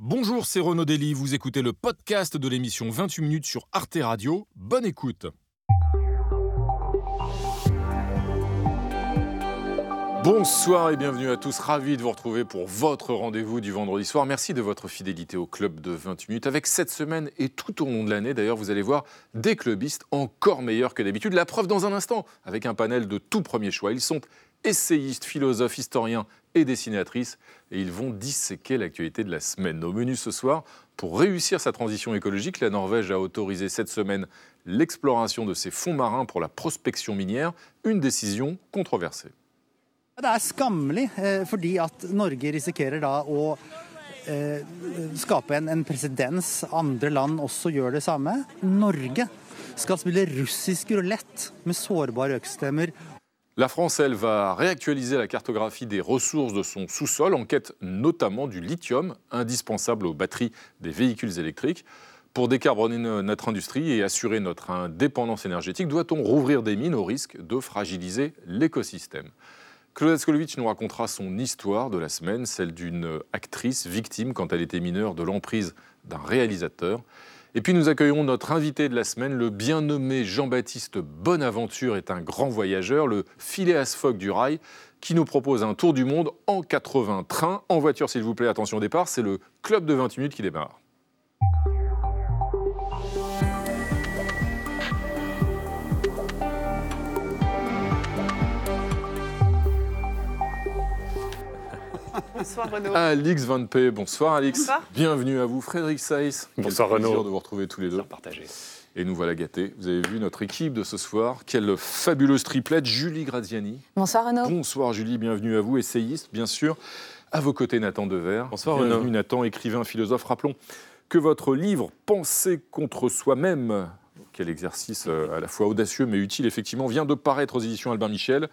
Bonjour, c'est Renaud Dely, vous écoutez le podcast de l'émission 28 minutes sur Arte Radio. Bonne écoute. Bonsoir et bienvenue à tous, ravi de vous retrouver pour votre rendez-vous du vendredi soir. Merci de votre fidélité au club de 28 minutes. Avec cette semaine et tout au long de l'année, d'ailleurs, vous allez voir des clubistes encore meilleurs que d'habitude. La preuve dans un instant, avec un panel de tout premier choix. Ils sont essayistes, philosophes, historiens et dessinatrices, et ils vont disséquer l'actualité de la semaine. Au menu ce soir, pour réussir sa transition écologique, la Norvège a autorisé cette semaine l'exploration de ses fonds marins pour la prospection minière, une décision controversée. Det er skammelig, eh, fordi at Norge risikerer da å eh, skape en, en presedens. Andre land også gjør det samme. Norge skal spille russisk rulett med sårbare økosystemer La France, elle, va réactualiser la cartographie des ressources de son sous-sol en quête notamment du lithium, indispensable aux batteries des véhicules électriques. Pour décarboner notre industrie et assurer notre indépendance énergétique, doit-on rouvrir des mines au risque de fragiliser l'écosystème? Claude Skolovitch nous racontera son histoire de la semaine, celle d'une actrice victime quand elle était mineure de l'emprise d'un réalisateur. Et puis nous accueillons notre invité de la semaine, le bien nommé Jean-Baptiste Bonaventure est un grand voyageur, le Phileas Fogg du rail, qui nous propose un tour du monde en 80 trains. En voiture s'il vous plaît, attention au départ, c'est le club de 20 minutes qui démarre. Bonsoir Renaud. Alix Van P. Bonsoir Alix. Bonsoir. Bienvenue à vous. Frédéric Saïs. Bonsoir, Quel plaisir Renaud. de vous retrouver tous les deux. Partagé. Et nous voilà gâtés. Vous avez vu notre équipe de ce soir. Quelle fabuleuse triplette. Julie Graziani. Bonsoir Renaud. Bonsoir Julie, bienvenue à vous, essayiste bien sûr. À vos côtés Nathan Dever. Bonsoir, bienvenue Renaud. Nathan, écrivain, philosophe. Rappelons que votre livre Penser contre soi-même, quel exercice euh, à la fois audacieux mais utile effectivement, vient de paraître aux éditions Albin Michel.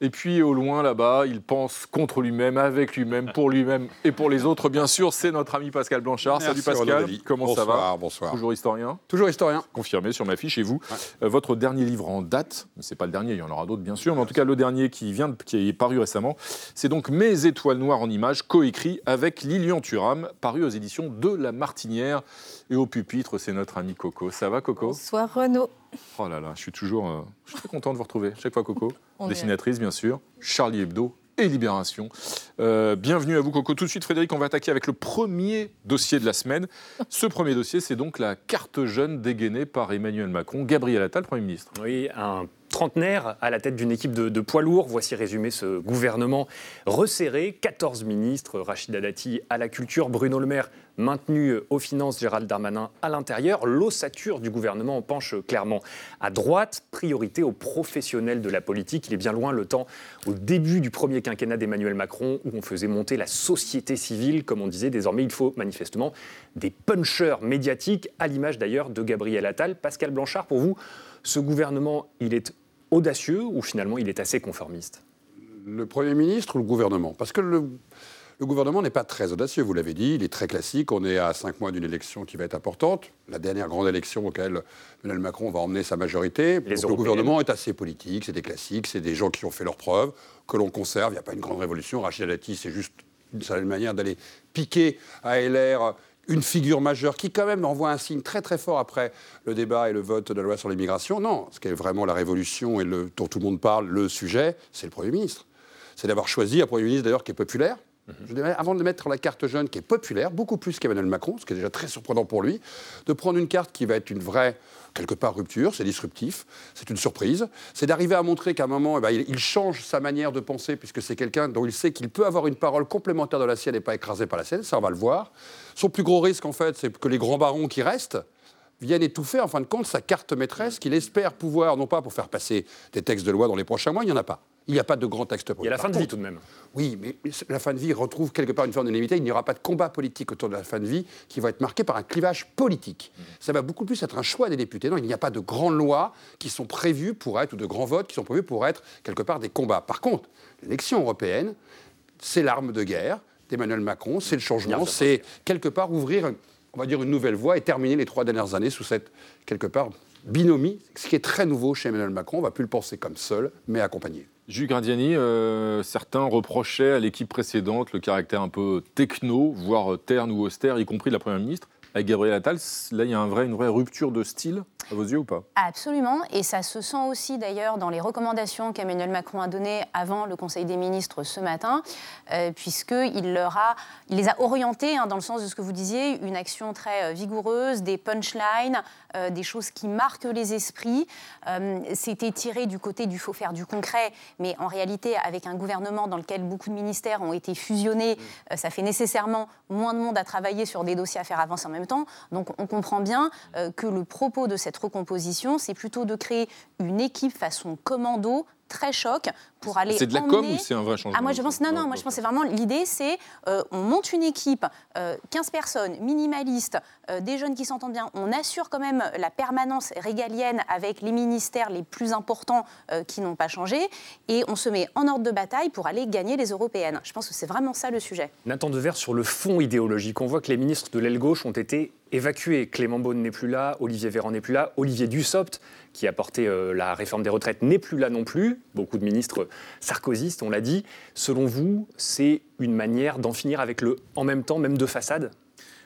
Et puis au loin là-bas, il pense contre lui-même, avec lui-même, pour lui-même et pour les autres. Bien sûr, c'est notre ami Pascal Blanchard. Merci, Salut Pascal, comment ça va Bonsoir, bonsoir. Toujours historien Toujours historien. confirmé sur ma fiche. Et vous, euh, votre dernier livre en date, mais c'est pas le dernier, il y en aura d'autres bien sûr, mais en tout cas le dernier qui vient, de- qui est paru récemment, c'est donc Mes étoiles noires en images, coécrit avec Lilian Thuram, paru aux éditions de La Martinière. Et au pupitre, c'est notre ami Coco. Ça va Coco? Bonsoir Renaud. Oh là là, je suis toujours, euh, je suis très content de vous retrouver. Chaque fois Coco, On dessinatrice bien sûr, Charlie Hebdo. Et Libération. Euh, bienvenue à vous, Coco. Tout de suite, Frédéric, on va attaquer avec le premier dossier de la semaine. Ce premier dossier, c'est donc la carte jeune dégainée par Emmanuel Macron, Gabriel Attal, Premier ministre. Oui, un trentenaire à la tête d'une équipe de, poids lourds. Voici résumé ce gouvernement resserré. 14 ministres, Rachida Dati à la culture, Bruno Le Maire maintenu aux finances, Gérald Darmanin à l'intérieur. L'ossature du gouvernement penche clairement à droite. Priorité aux professionnels de la politique. Il est bien loin le temps au début du premier quinquennat d'Emmanuel Macron où on faisait monter la société civile. Comme on disait, désormais il faut manifestement des punchers médiatiques, à l'image d'ailleurs de Gabriel Attal. Pascal Blanchard, pour vous, ce gouvernement, il est audacieux ou finalement il est assez conformiste? Le Premier ministre ou le gouvernement? Parce que le, le gouvernement n'est pas très audacieux, vous l'avez dit, il est très classique. On est à cinq mois d'une élection qui va être importante, la dernière grande élection auquel Emmanuel Macron va emmener sa majorité. Donc, le gouvernement est assez politique, c'est des classiques, c'est des gens qui ont fait leurs preuves, que l'on conserve. Il n'y a pas une grande révolution. Rachida Dati, c'est juste une certaine manière d'aller piquer à LR une figure majeure qui quand même envoie un signe très très fort après le débat et le vote de la loi sur l'immigration. Non, ce qui est vraiment la révolution et dont tout le monde parle, le sujet, c'est le Premier ministre. C'est d'avoir choisi un Premier ministre d'ailleurs qui est populaire. Je avant de mettre la carte jeune qui est populaire, beaucoup plus qu'Emmanuel Macron, ce qui est déjà très surprenant pour lui, de prendre une carte qui va être une vraie, quelque part, rupture, c'est disruptif, c'est une surprise, c'est d'arriver à montrer qu'à un moment, eh ben, il, il change sa manière de penser, puisque c'est quelqu'un dont il sait qu'il peut avoir une parole complémentaire de la sienne et pas écrasée par la sienne, ça on va le voir. Son plus gros risque, en fait, c'est que les grands barons qui restent, viennent étouffer, en fin de compte, sa carte maîtresse qu'il espère pouvoir, non pas pour faire passer des textes de loi dans les prochains mois, il n'y en a pas. Il n'y a pas de grand texte Il y a la fin de vie tout de même. oui, mais la fin de vie retrouve quelque part une forme d'unanimité. Il n'y aura pas de combat politique autour de la fin de vie qui va être marqué par un clivage politique. Ça va beaucoup plus être un choix des députés. Non, il n'y a pas de grandes lois qui sont prévues pour être, ou de grands votes qui sont prévus pour être quelque part des combats. Par contre, l'élection européenne, c'est l'arme de guerre d'Emmanuel Macron, c'est le changement, c'est quelque part ouvrir, on va dire, une nouvelle voie et terminer les trois dernières années sous cette, quelque part, binomie, ce qui est très nouveau chez Emmanuel Macron. On ne va plus le penser comme seul, mais accompagné. Jules Grandiani, euh, certains reprochaient à l'équipe précédente le caractère un peu techno, voire terne ou austère, y compris de la Première ministre. Avec Gabriel Attal, là, il y a un vrai, une vraie rupture de style, à vos yeux ou pas? Absolument, et ça se sent aussi d'ailleurs dans les recommandations qu'Emmanuel Macron a données avant le Conseil des ministres ce matin, euh, puisqu'il leur a, il les a orientés hein, dans le sens de ce que vous disiez, une action très euh, vigoureuse, des punchlines, euh, des choses qui marquent les esprits. Euh, C'était tiré du côté du faut faire du concret, mais en réalité, avec un gouvernement dans lequel beaucoup de ministères ont été fusionnés, euh, ça fait nécessairement moins de monde à travailler sur des dossiers à faire avancer en même Donc on comprend bien euh, que le propos de cette recomposition, c'est plutôt de créer une équipe façon commando très choc pour aller C'est de la com ou c'est un vrai changement ah, moi je pense non non moi je pense que c'est vraiment l'idée c'est euh, on monte une équipe euh, 15 personnes minimalistes euh, des jeunes qui s'entendent bien on assure quand même la permanence régalienne avec les ministères les plus importants euh, qui n'ont pas changé et on se met en ordre de bataille pour aller gagner les européennes. Je pense que c'est vraiment ça le sujet. Nathan Devers, sur le fond idéologique, on voit que les ministres de l'aile gauche ont été évacués. Clément Beaune n'est plus là, Olivier Véran n'est plus là, Olivier Dussopt, qui a porté euh, la réforme des retraites, n'est plus là non plus. Beaucoup de ministres sarkozystes, on l'a dit. Selon vous, c'est une manière d'en finir avec le en même temps, même de façade?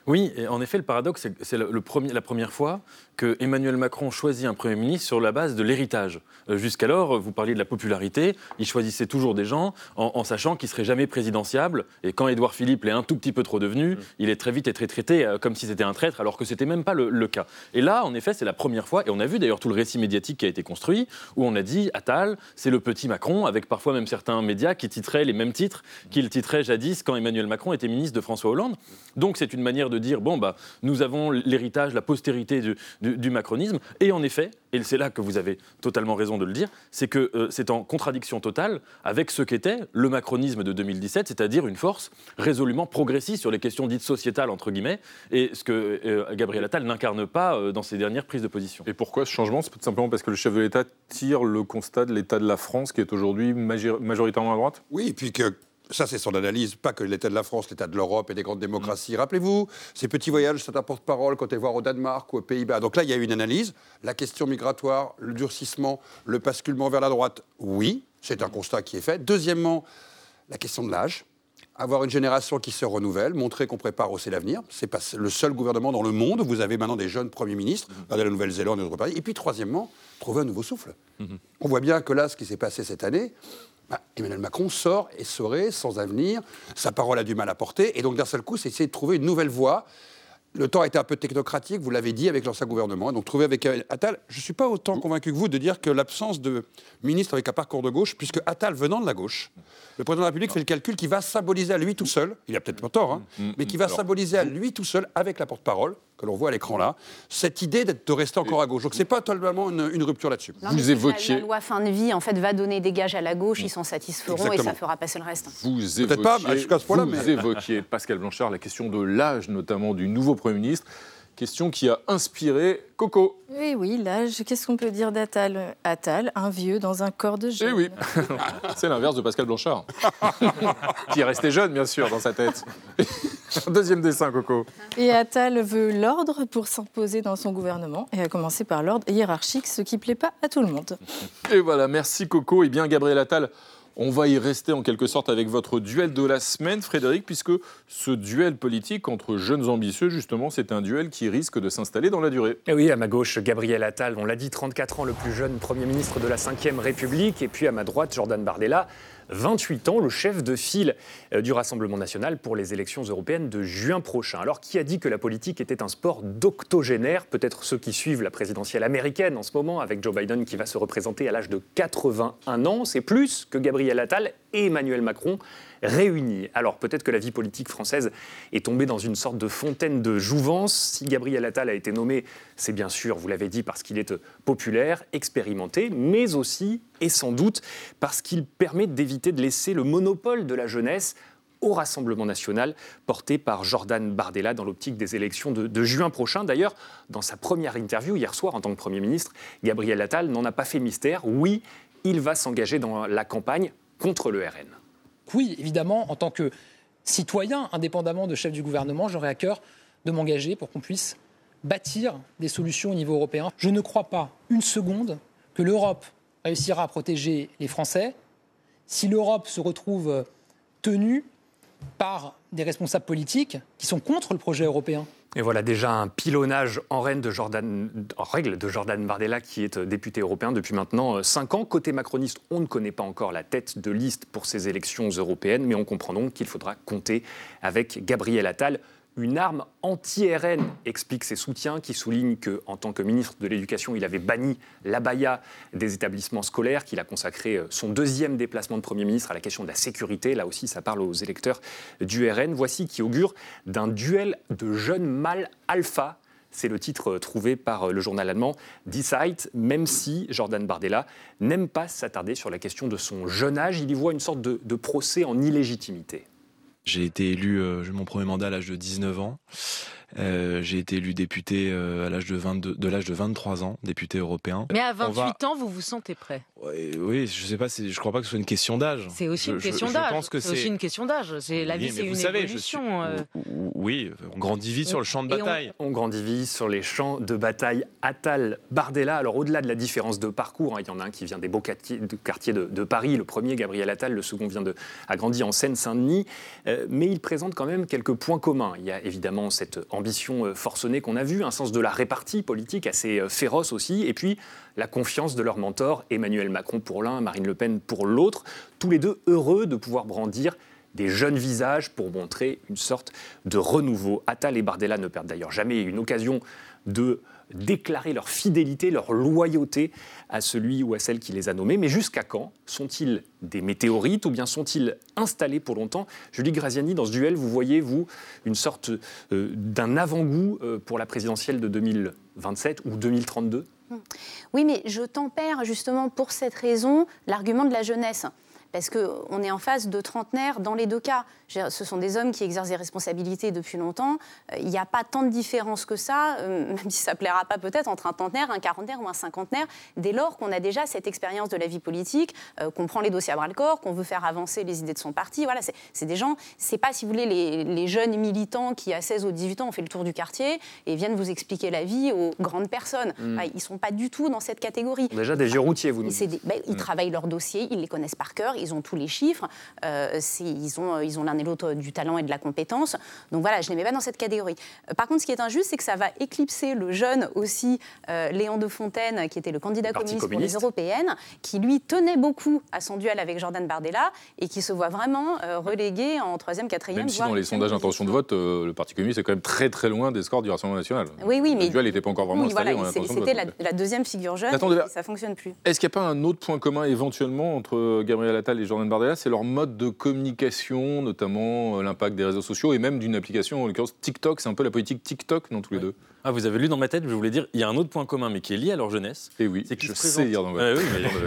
Oui, et en effet, le paradoxe, c'est que c'est le, le premier- la première fois que Emmanuel Macron choisit un Premier ministre sur la base de l'héritage. Euh, Jusqu'alors, vous parliez de la popularité, il choisissait toujours des gens en, en sachant qu'ils ne seraient jamais présidentiables. Et quand Édouard Philippe l'est un tout petit peu trop devenu, il est très vite été traité euh, comme si c'était un traître, alors que c'était même pas le, le cas. Et là, en effet, c'est la première fois, et on a vu d'ailleurs tout le récit médiatique qui a été construit, où on a dit Attal, c'est le petit Macron, avec parfois même certains médias qui titraient les mêmes titres qu'il titrait jadis quand Emmanuel Macron était ministre de François Hollande. Donc c'est une manière de dire bon bah nous avons l'héritage, la postérité du, du- du macronisme. Et en effet, et c'est là que vous avez totalement raison de le dire, c'est que euh, c'est en contradiction totale avec ce qu'était le macronisme de 2017, c'est-à-dire une force résolument progressiste sur les questions dites sociétales entre guillemets, et ce que euh, Gabriel Attal n'incarne pas euh, dans ses dernières prises de position. Et pourquoi ce changement? C'est tout simplement parce que le chef de l'État tire le constat de l'état de la France, qui est aujourd'hui major- majoritairement à droite? Oui, et puis que ça, c'est son analyse, pas que l'état de la France, l'état de l'Europe et des grandes démocraties. Rappelez-vous, ces petits voyages, cet porte-parole quand est voir au Danemark ou aux Pays-Bas. Donc là, il y a eu une analyse. La question migratoire, le durcissement, le basculement vers la droite, oui, c'est un constat qui est fait. Deuxièmement, la question de l'âge. Avoir une génération qui se renouvelle, montrer qu'on prépare aussi l'avenir. C'est pas le seul gouvernement dans le monde où vous avez maintenant des jeunes premiers ministres, regardez la Nouvelle-Zélande et d'autres pays. Et puis, troisièmement, trouver un nouveau souffle. On voit bien que là, ce qui s'est passé cette année, bah, Emmanuel Macron sort et serait sans avenir. Sa parole a du mal à porter. Et donc, d'un seul coup, c'est essayer de trouver une nouvelle voie. Le temps a été un peu technocratique, vous l'avez dit, avec l'ancien gouvernement. Donc, trouver avec Attal, je ne suis pas autant convaincu que vous de dire que l'absence de ministre avec un parcours de gauche, puisque Attal venant de la gauche, le président de la République fait le calcul qui va symboliser à lui tout seul, il a peut-être pas tort, hein, mais qui va symboliser à lui tout seul, avec la porte-parole, que l'on voit à l'écran là, cette idée d'être- de rester encore à gauche. Donc, c'est pas totalement une, une rupture là-dessus. Vous évoquiez- la, loi fin de vie en fait va donner des gages à la gauche ils s'en satisferont et ça fera passer le reste Vous Peut-être pas, évoquiez, jusqu'à ce point-là, vous mais- évoquiez, Pascal Blanchard, la question de l'âge, notamment du nouveau Premier ministre. Question qui a inspiré Coco. Oui, oui, l'âge, qu'est-ce qu'on peut dire d'Attal Attal, un vieux dans un corps de Eh jeune. oui, c'est l'inverse de Pascal Blanchard, qui est resté jeune, bien sûr, dans sa tête. Deuxième dessin, Coco. Et Attal veut l'ordre pour s'imposer dans son gouvernement, et à commencer par l'ordre hiérarchique, ce qui plaît pas à tout le monde. Et voilà, merci Coco. Et bien, Gabriel Attal, on va y rester en quelque sorte avec votre duel de la semaine, Frédéric, puisque ce duel politique entre jeunes ambitieux, justement, c'est un duel qui risque de s'installer dans la durée. Et Eh oui, à ma gauche, Gabriel Attal, on l'a dit, 34 ans, le plus jeune Premier ministre de la Ve République. Et puis à ma droite, Jordan Bardella, 28 ans, le chef de file euh, du Rassemblement national pour les élections européennes de juin prochain. Alors, qui a dit que la politique était un sport d'octogénaire? Peut-être ceux qui suivent la présidentielle américaine en ce moment, avec Joe Biden qui va se représenter à l'âge de 81 ans. C'est plus que Gabriel Attal et Emmanuel Macron réunis. Alors peut-être que la vie politique française est tombée dans une sorte de fontaine de jouvence. Si Gabriel Attal a été nommé, c'est bien sûr, vous l'avez dit, parce qu'il est populaire, expérimenté, mais aussi et sans doute parce qu'il permet d'éviter de laisser le monopole de la jeunesse au Rassemblement national porté par Jordan Bardella dans l'optique des élections de, de juin prochain. D'ailleurs, dans sa première interview hier soir en tant que Premier ministre, Gabriel Attal n'en a pas fait mystère. Oui, il va s'engager dans la campagne contre le RN. Oui, évidemment, en tant que citoyen, indépendamment de chef du gouvernement, j'aurais à cœur de m'engager pour qu'on puisse bâtir des solutions au niveau européen. Je ne crois pas une seconde que l'Europe réussira à protéger les Français si l'Europe se retrouve tenue par des responsables politiques qui sont contre le projet européen. Et voilà déjà un pilonnage en, de Jordan, règle de Jordan Bardella qui est député européen depuis maintenant 5 ans. Côté macroniste, on ne connaît pas encore la tête de liste pour ces élections européennes, mais on comprend donc qu'il faudra compter avec Gabriel Attal une arme anti-RN, explique ses soutiens, qui soulignent qu'en tant que ministre de l'Éducation, il avait banni l'abaya des établissements scolaires, qu'il a consacré euh, son deuxième déplacement de Premier ministre à la question de la sécurité. Là aussi, ça parle aux électeurs du RN. Voici qui augure d'un duel de jeunes mâles alpha c'est le titre euh, trouvé par euh, le journal allemand Die Zeit, même si Jordan Bardella n'aime pas s'attarder sur la question de son jeune âge. Il y voit une sorte de, de procès en illégitimité. J'ai été élu, euh, mon premier mandat à l'âge de 19 ans. Euh, j'ai été élu député euh, à l'âge de, 22, de l'âge de 23 ans, député européen. Mais à 28 ans, vous vous sentez prêt? Oui, je sais pas, je crois pas que ce soit une question d'âge. C'est aussi une question d'âge. C'est aussi une question d'âge. la vie, c'est une savez, évolution. Euh. Oui, on grandit vite sur le champ de bataille. On... grandit vite sur les champs de bataille. Attal, Bardella. Alors au-delà de la différence de parcours, hein, il y en a un qui vient des beaux quartiers de, Paris, le premier Gabriel Attal, le second vient de a grandi en Seine-Saint-Denis, mais il présente quand même quelques points communs. Il y a évidemment cette ambition euh, forcenée qu'on a vue, un sens de la répartie politique assez euh, féroce aussi, et puis la confiance de leur mentor, Emmanuel Macron pour l'un, Marine Le Pen pour l'autre, tous les deux heureux de pouvoir brandir des jeunes visages pour montrer une sorte de renouveau. Attal et Bardella ne perdent d'ailleurs jamais une occasion de déclarer leur fidélité, leur loyauté à celui ou à celle qui les a nommés. Mais jusqu'à quand Sont-ils des météorites ou bien sont-ils installés pour longtemps? Julie Graziani, dans ce duel, vous voyez, vous, une sorte euh, d'un avant-goût euh, pour la présidentielle de 2027 ou 2032 Oui, mais je tempère justement pour cette raison l'argument de la jeunesse parce qu'on est en face de trentenaires dans les deux cas. Ce sont des hommes qui exercent des responsabilités depuis longtemps. Euh, il n'y a pas tant de différence que ça, euh, même si ça ne plaira pas peut-être, entre un trentenaire, un quarantenaire ou un cinquantenaire, dès lors qu'on a déjà cette expérience de la vie politique, euh, qu'on prend les dossiers à bras-le-corps, qu'on veut faire avancer les idées de son parti. Voilà, c'est des gens, c'est pas, si vous voulez, les, jeunes militants qui, à 16 ou 18 ans, ont fait le tour du quartier et viennent vous expliquer la vie aux grandes personnes. Hmm. ils ne sont pas du tout dans cette catégorie. Déjà des vieux routiers, vous nous dites. Ben, ils hmm. travaillent leurs dossiers, ils les connaissent par cœur, ils ont tous les chiffres, euh, ils ont ils ont l'un et l'autre du talent et de la compétence. Donc voilà, je ne les mets pas dans cette catégorie. Euh, par contre, ce qui est injuste, c'est que ça va éclipser le jeune aussi euh, Léon de Fontaine, qui était le candidat communiste, pour les européennes, qui lui tenait beaucoup à son duel avec Jordan Bardella et qui se voit vraiment relégué en troisième, quatrième. Même si dans les sondages d'intention de vote, le Parti communiste est quand même très très loin des scores du Rassemblement national. Oui, oui, mais le duel n'était pas encore vraiment installé. C'était la, la, deuxième figure jeune. et ça fonctionne plus. Est-ce qu'il n'y a pas un autre point commun éventuellement entre Gabriel Attal et Jordan Bardella C'est leur mode de communication, notamment euh, l'impact des réseaux sociaux et même d'une application, en l'occurrence TikTok. C'est un peu la politique TikTok dans tous les deux. Ah, vous avez lu dans ma tête, je voulais dire, il y a un autre point commun, mais qui est lié à leur jeunesse. Et oui, c'est je sais lire dans votre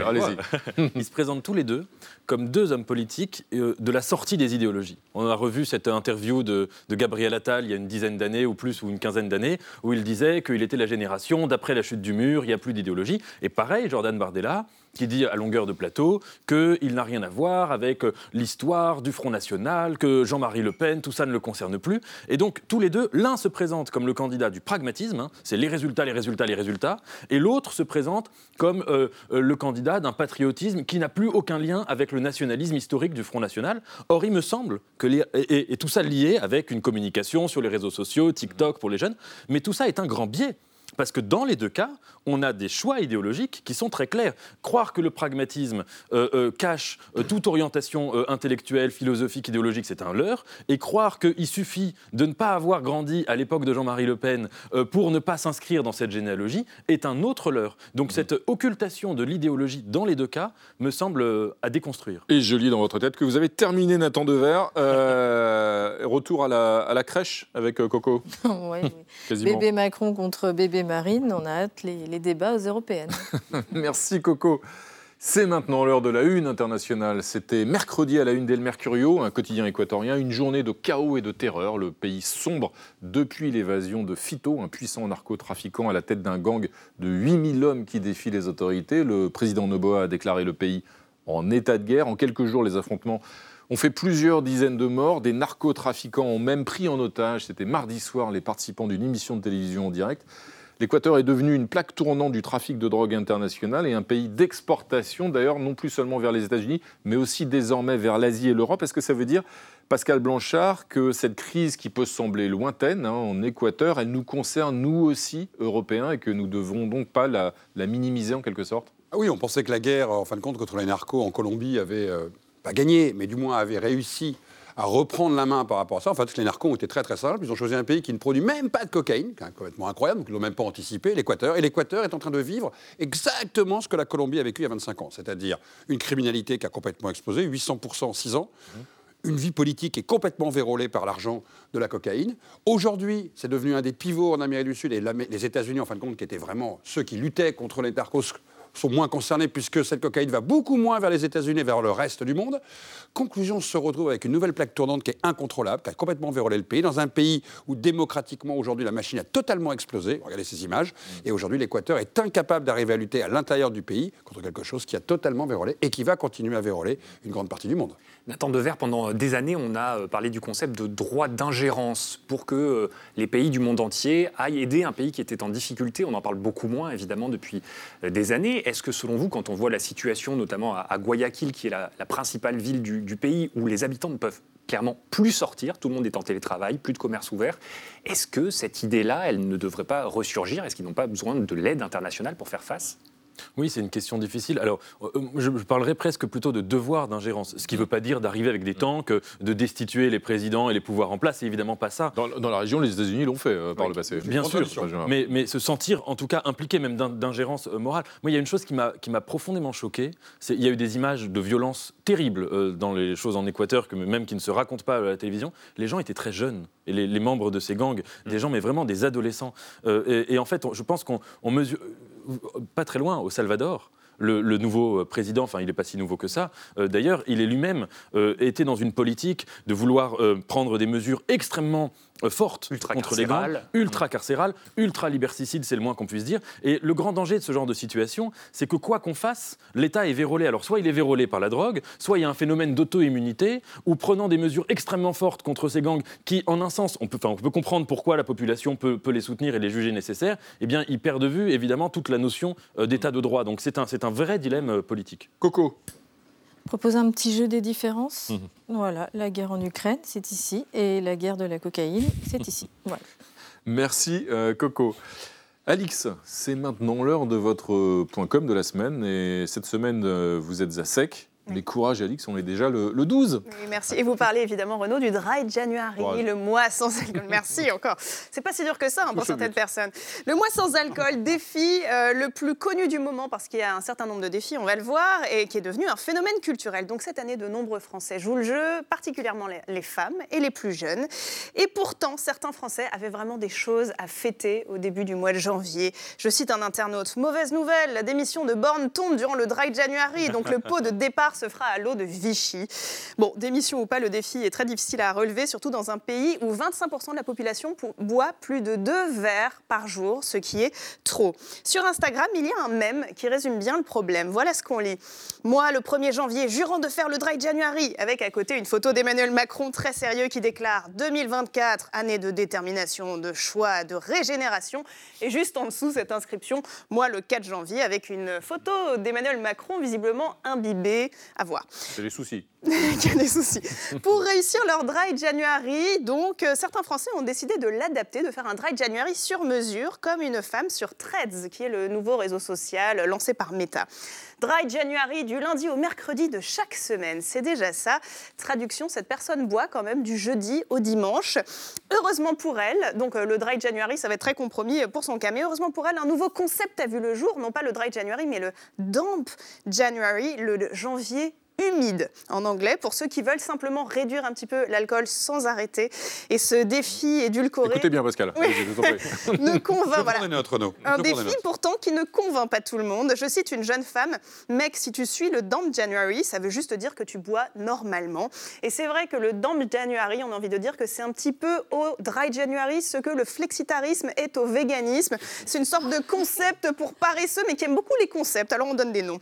ah, Allez-y. Ils se présentent tous les deux comme deux hommes politiques euh, de la sortie des idéologies. On a revu cette interview de, de Gabriel Attal il y a une dizaine d'années, ou plus, ou une quinzaine d'années, où il disait qu'il était la génération d'après la chute du mur, il n'y a plus d'idéologie. Et pareil, Jordan Bardella, qui dit à longueur de plateau qu'il n'a rien à voir avec euh, l'histoire du Front National, que Jean-Marie Le Pen, tout ça ne le concerne plus. Et donc, tous les deux, l'un se présente comme le candidat du pragmatisme, hein, c'est les résultats, les résultats, les résultats, et l'autre se présente comme euh, euh, le candidat d'un patriotisme qui n'a plus aucun lien avec le nationalisme historique du Front National. Or, il me semble que, et tout ça lié avec une communication sur les réseaux sociaux, TikTok pour les jeunes, mais tout ça est un grand biais. Parce que dans les deux cas, on a des choix idéologiques qui sont très clairs. Croire que le pragmatisme euh, euh, cache euh, toute orientation intellectuelle, philosophique, idéologique, c'est un leurre. Et croire qu'il suffit de ne pas avoir grandi à l'époque de Jean-Marie Le Pen pour ne pas s'inscrire dans cette généalogie est un autre leurre. Donc mmh. cette occultation de l'idéologie dans les deux cas me semble à déconstruire. Et je lis dans votre tête que vous avez terminé Nathan Dever. retour à la, crèche avec Coco. oui, oui. Bébé Macron contre bébé Marine, on a hâte les, débats aux européennes. Merci Coco. C'est maintenant l'heure de la une internationale. C'était mercredi à la une d'El Mercurio, un quotidien équatorien, une journée de chaos et de terreur. Le pays sombre depuis l'évasion de Fito, un puissant narcotrafiquant à la tête d'un gang de 8000 hommes qui défie les autorités. Le président Noboa a déclaré le pays en état de guerre. En quelques jours, les affrontements ont fait plusieurs dizaines de morts. Des narcotrafiquants ont même pris en otage, c'était mardi soir, les participants d'une émission de télévision en direct. L'Équateur est devenu une plaque tournante du trafic de drogue international et un pays d'exportation, d'ailleurs, non plus seulement vers les États-Unis, mais aussi désormais vers l'Asie et l'Europe. Est-ce que ça veut dire, Pascal Blanchard, que cette crise qui peut sembler lointaine hein, en Équateur, elle nous concerne nous aussi, Européens, et que nous ne devons donc pas la, minimiser en quelque sorte? Ah Oui, on pensait que la guerre, en fin de compte, contre les narcos en Colombie avait, euh, pas gagné, mais du moins avait réussi à reprendre la main par rapport à ça. En fait, les narcos ont été très très simples. Ils ont choisi un pays qui ne produit même pas de cocaïne, qui est complètement incroyable, donc ils ne l'ont même pas anticipé, l'Équateur. Et l'Équateur est en train de vivre exactement ce que la Colombie a vécu il y a 25 ans, c'est-à-dire une criminalité qui a complètement explosé, 800% en 6 ans. Une vie politique qui est complètement vérolée par l'argent de la cocaïne. Aujourd'hui, c'est devenu un des pivots en Amérique du Sud et les États-Unis, en fin de compte, qui étaient vraiment ceux qui luttaient contre les narcos sont moins concernés puisque cette cocaïne va beaucoup moins vers les États-Unis et vers le reste du monde. Conclusion, on se retrouve avec une nouvelle plaque tournante qui est incontrôlable, qui a complètement vérolé le pays, dans un pays où démocratiquement aujourd'hui la machine a totalement explosé. Regardez ces images. Et aujourd'hui, l'Équateur est incapable d'arriver à lutter à l'intérieur du pays contre quelque chose qui a totalement vérolé et qui va continuer à véroler une grande partie du monde. Nathan Devers, pendant des années, on a euh, parlé du concept de droit d'ingérence pour que euh, les pays du monde entier aillent aider un pays qui était en difficulté. On en parle beaucoup moins, évidemment, depuis euh, des années. Est-ce que, selon vous, quand on voit la situation, notamment à Guayaquil, qui est la, principale ville du, pays, où les habitants ne peuvent clairement plus sortir, tout le monde est en télétravail, plus de commerce ouvert. Est-ce que cette idée-là, elle ne devrait pas ressurgir? Est-ce qu'ils n'ont pas besoin de l'aide internationale pour faire face? Oui, c'est une question difficile. Alors, euh, je, parlerai presque plutôt de devoir d'ingérence, ce qui ne veut pas dire d'arriver avec des tanks, de destituer les présidents et les pouvoirs en place. C'est évidemment pas ça. Dans, la région, les États-Unis l'ont fait euh, par le passé. Bien sûr, mais, mais, se sentir en tout cas impliqué même d'ingérence euh, morale. Moi, il y a une chose qui m'a profondément choqué. Il y a eu des images de violence terribles dans les choses en Équateur, que même qui ne se racontent pas à la télévision. Les gens étaient très jeunes et les, membres de ces gangs, des mm. gens, mais vraiment des adolescents. et, en fait, je pense qu'on mesure pas très loin, au Salvador, le, nouveau euh, président, enfin il n'est pas si nouveau que ça, euh, d'ailleurs, il est lui-même euh, dans une politique de vouloir prendre des mesures extrêmement fortes contre les gangs, ultra carcérales, ultra liberticides, c'est le moins qu'on puisse dire. Et le grand danger de ce genre de situation, c'est que quoi qu'on fasse, l'État est vérolé. Alors soit il est vérolé par la drogue, soit il y a un phénomène d'auto-immunité, où prenant des mesures extrêmement fortes contre ces gangs, qui en un sens, on peut, on peut comprendre pourquoi la population peut, peut, les soutenir et les juger nécessaires, eh bien il perd de vue évidemment toute la notion d'État de droit. Donc c'est un, un vrai dilemme euh, politique. Coco Proposer un petit jeu des différences. Mhm. Voilà, la guerre en Ukraine, c'est ici, et la guerre de la cocaïne, c'est ici. Merci euh, Coco. Alix, c'est maintenant l'heure de votre euh, point com de la semaine, et cette semaine, vous êtes à sec. Mais courage, Alix, on est déjà le, 12. Oui, merci. Et vous parlez évidemment, Renaud, du Dry January, le mois sans alcool. Merci encore. C'est pas si dur que ça hein, pour certaines personnes. Le mois sans alcool, défi euh, le plus connu du moment parce qu'il y a un certain nombre de défis, on va le voir, et qui est devenu un phénomène culturel. Donc cette année, de nombreux Français jouent le jeu, particulièrement les, femmes et les plus jeunes. Et pourtant, certains Français avaient vraiment des choses à fêter au début du mois de janvier. Je cite un internaute Mauvaise nouvelle, la démission de Borne tombe durant le Dry January, donc le pot de départ se fera à l'eau de Vichy. Bon, démission ou pas, le défi est très difficile à relever, surtout dans un pays où 25% de la population boit plus de deux verres par jour, ce qui est trop. Sur Instagram, il y a un mème qui résume bien le problème. Voilà ce qu'on lit. Moi, le 1er janvier, jurant de faire le dry January, avec à côté une photo d'Emmanuel Macron très sérieux qui déclare 2024, année de détermination, de choix, de régénération. Et juste en dessous, cette inscription, moi, le 4 janvier, avec une photo d'Emmanuel Macron visiblement imbibé C'est des soucis. A des soucis. Pour réussir leur dry January, donc, euh, certains Français ont décidé de l'adapter, de faire un dry January sur mesure, comme une femme sur Threads, qui est le nouveau réseau social lancé par Meta. Dry January du lundi au mercredi de chaque semaine, c'est déjà ça. Traduction, cette personne boit quand même du jeudi au dimanche. Heureusement pour elle, donc euh, le Dry January, ça va être très compromis pour son cas, mais heureusement pour elle, un nouveau concept a vu le jour, non pas le Dry January, mais le Damp January, le janvier humide en anglais pour ceux qui veulent simplement réduire un petit peu l'alcool sans arrêter. Et ce défi édulcoré. Écoutez bien, Pascal. ne convainc. Voilà. Un défi pourtant qui ne convainc pas tout le monde. Je cite une jeune femme Mec, si tu suis le Damp January, ça veut juste dire que tu bois normalement. Et c'est vrai que le Damp January, on a envie de dire que c'est un petit peu au Dry January ce que le flexitarisme est au véganisme. C'est une sorte de concept pour paresseux, mais qui aime beaucoup les concepts. Alors on donne des noms.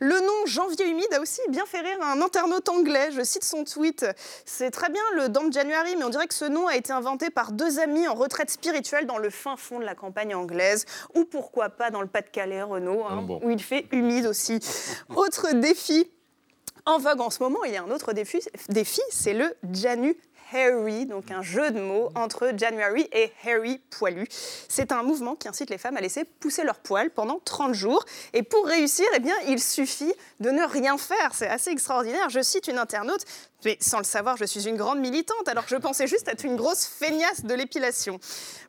Le nom janvier humide a aussi bien fait fait rire un internaute anglais. Je cite son tweet. C'est très bien le Damn January, mais on dirait que ce nom a été inventé par deux amis en retraite spirituelle dans le fin fond de la campagne anglaise. Ou pourquoi pas dans le Pas-de-Calais, Renault, hein, ah où il fait humide aussi. Autre défi en vogue en ce moment, il y a un autre défi, défi c'est le Janu Harry, donc un jeu de mots entre January et Harry poilu. C'est un mouvement qui incite les femmes à laisser pousser leurs poils pendant 30 jours. Et pour réussir, eh bien, il suffit de ne rien faire. C'est assez extraordinaire. Je cite une internaute mais sans le savoir, je suis une grande militante, alors je pensais juste être une grosse feignasse de l'épilation.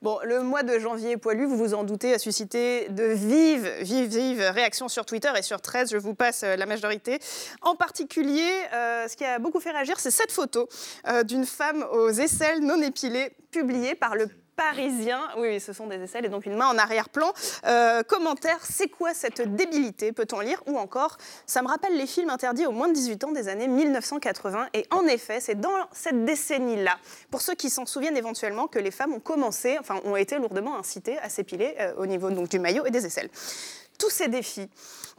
Bon, le mois de janvier poilu, vous vous en doutez, a suscité de vives, vives, vives réactions sur Twitter et sur 13, je vous passe euh, la majorité. En particulier, euh, ce qui a beaucoup fait réagir, c'est cette photo euh, d'une femme aux aisselles non épilées, publiée par le parisien. Oui, ce sont des aisselles et donc une main en arrière-plan. Euh, commentaire, c'est quoi cette débilité Peut-on lire Ou encore, ça me rappelle les films interdits aux moins de 18 ans des années 1980. Et en effet, c'est dans cette décennie-là, pour ceux qui s'en souviennent éventuellement, que les femmes ont commencé, enfin ont été lourdement incitées à s'épiler euh, au niveau donc, du maillot et des aisselles. Tous ces défis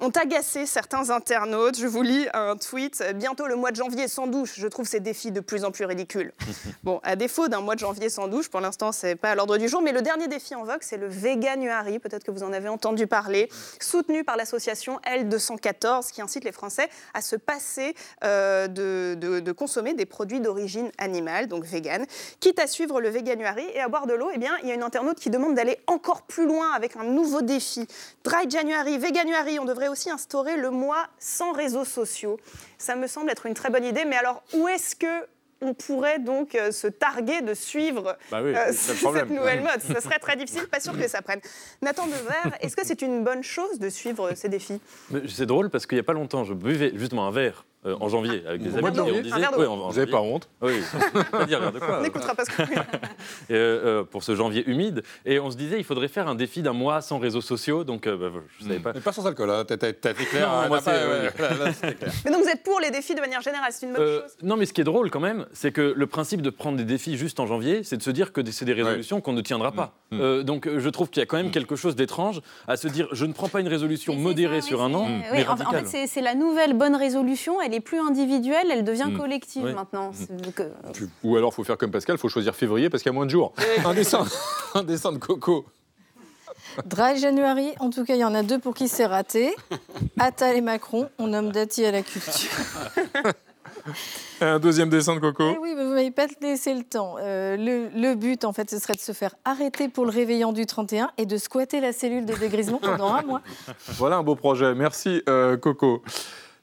ont agacé certains internautes. Je vous lis un tweet. Bientôt le mois de janvier sans douche. Je trouve ces défis de plus en plus ridicules. bon, à défaut d'un mois de janvier sans douche, pour l'instant, c'est pas à l'ordre du jour, mais le dernier défi en vogue, c'est le Veganuary. Peut-être que vous en avez entendu parler, soutenu par l'association L214, qui incite les Français à se passer euh, de, consommer des produits d'origine animale, donc vegan, quitte à suivre le Veganuary et à boire de l'eau. Eh bien, il y a une internaute qui demande d'aller encore plus loin avec un nouveau défi. Dry January, Veganuary, on devrait aussi instaurer le mois sans réseaux sociaux. Ça me semble être une très bonne idée, mais alors où est-ce que on pourrait donc euh, se targuer de suivre bah euh, cette nouvelle mode? Ce serait très difficile, pas sûr que ça prenne. Nathan Dever, est-ce que c'est une bonne chose de suivre ces défis? C'est drôle parce qu'il n'y a pas longtemps, je buvais justement un verre euh, en janvier avec des amis. Et on disait, oui, vous n'avez pas honte Oui, pas dire de quoi. On n'écoutera pas ce que euh, euh, Pour ce janvier humide. Et on se disait, il faudrait faire un défi d'un mois sans réseaux sociaux. Donc, bah, je ne savais pas. Mais pas sans alcool, hein. t'as été clair. Non, moi, ouais, Mais donc, vous êtes pour les défis de manière générale, c'est une bonne chose Non, mais ce qui est drôle quand même, c'est que le principe de prendre des défis juste en janvier, c'est de se dire que c'est des résolutions qu'on ne tiendra pas. Mm. Mm. donc, je trouve qu'il y a quand même quelque chose d'étrange à se dire, je ne prends pas une résolution modérée sur un an, mais En fait, c'est la nouvelle bonne résolution, elle est plus individuelle elle devient mm. collective maintenant. Mm. Ou alors, il faut faire comme Pascal, il faut choisir février parce qu'il y a moins de jours. un, dessin, un dessin de coco. Dry January, en tout cas, il y en a deux pour qui c'est raté. Attal et Macron, on nomme Dati à la culture. Un deuxième dessin de Coco. Eh oui, mais vous m'avez pas laissé le temps. Euh, le, but, en fait, ce serait de se faire arrêter pour le réveillon du 31 et de squatter la cellule de dégrisement pendant un mois. Voilà un beau projet. Merci, euh, Coco.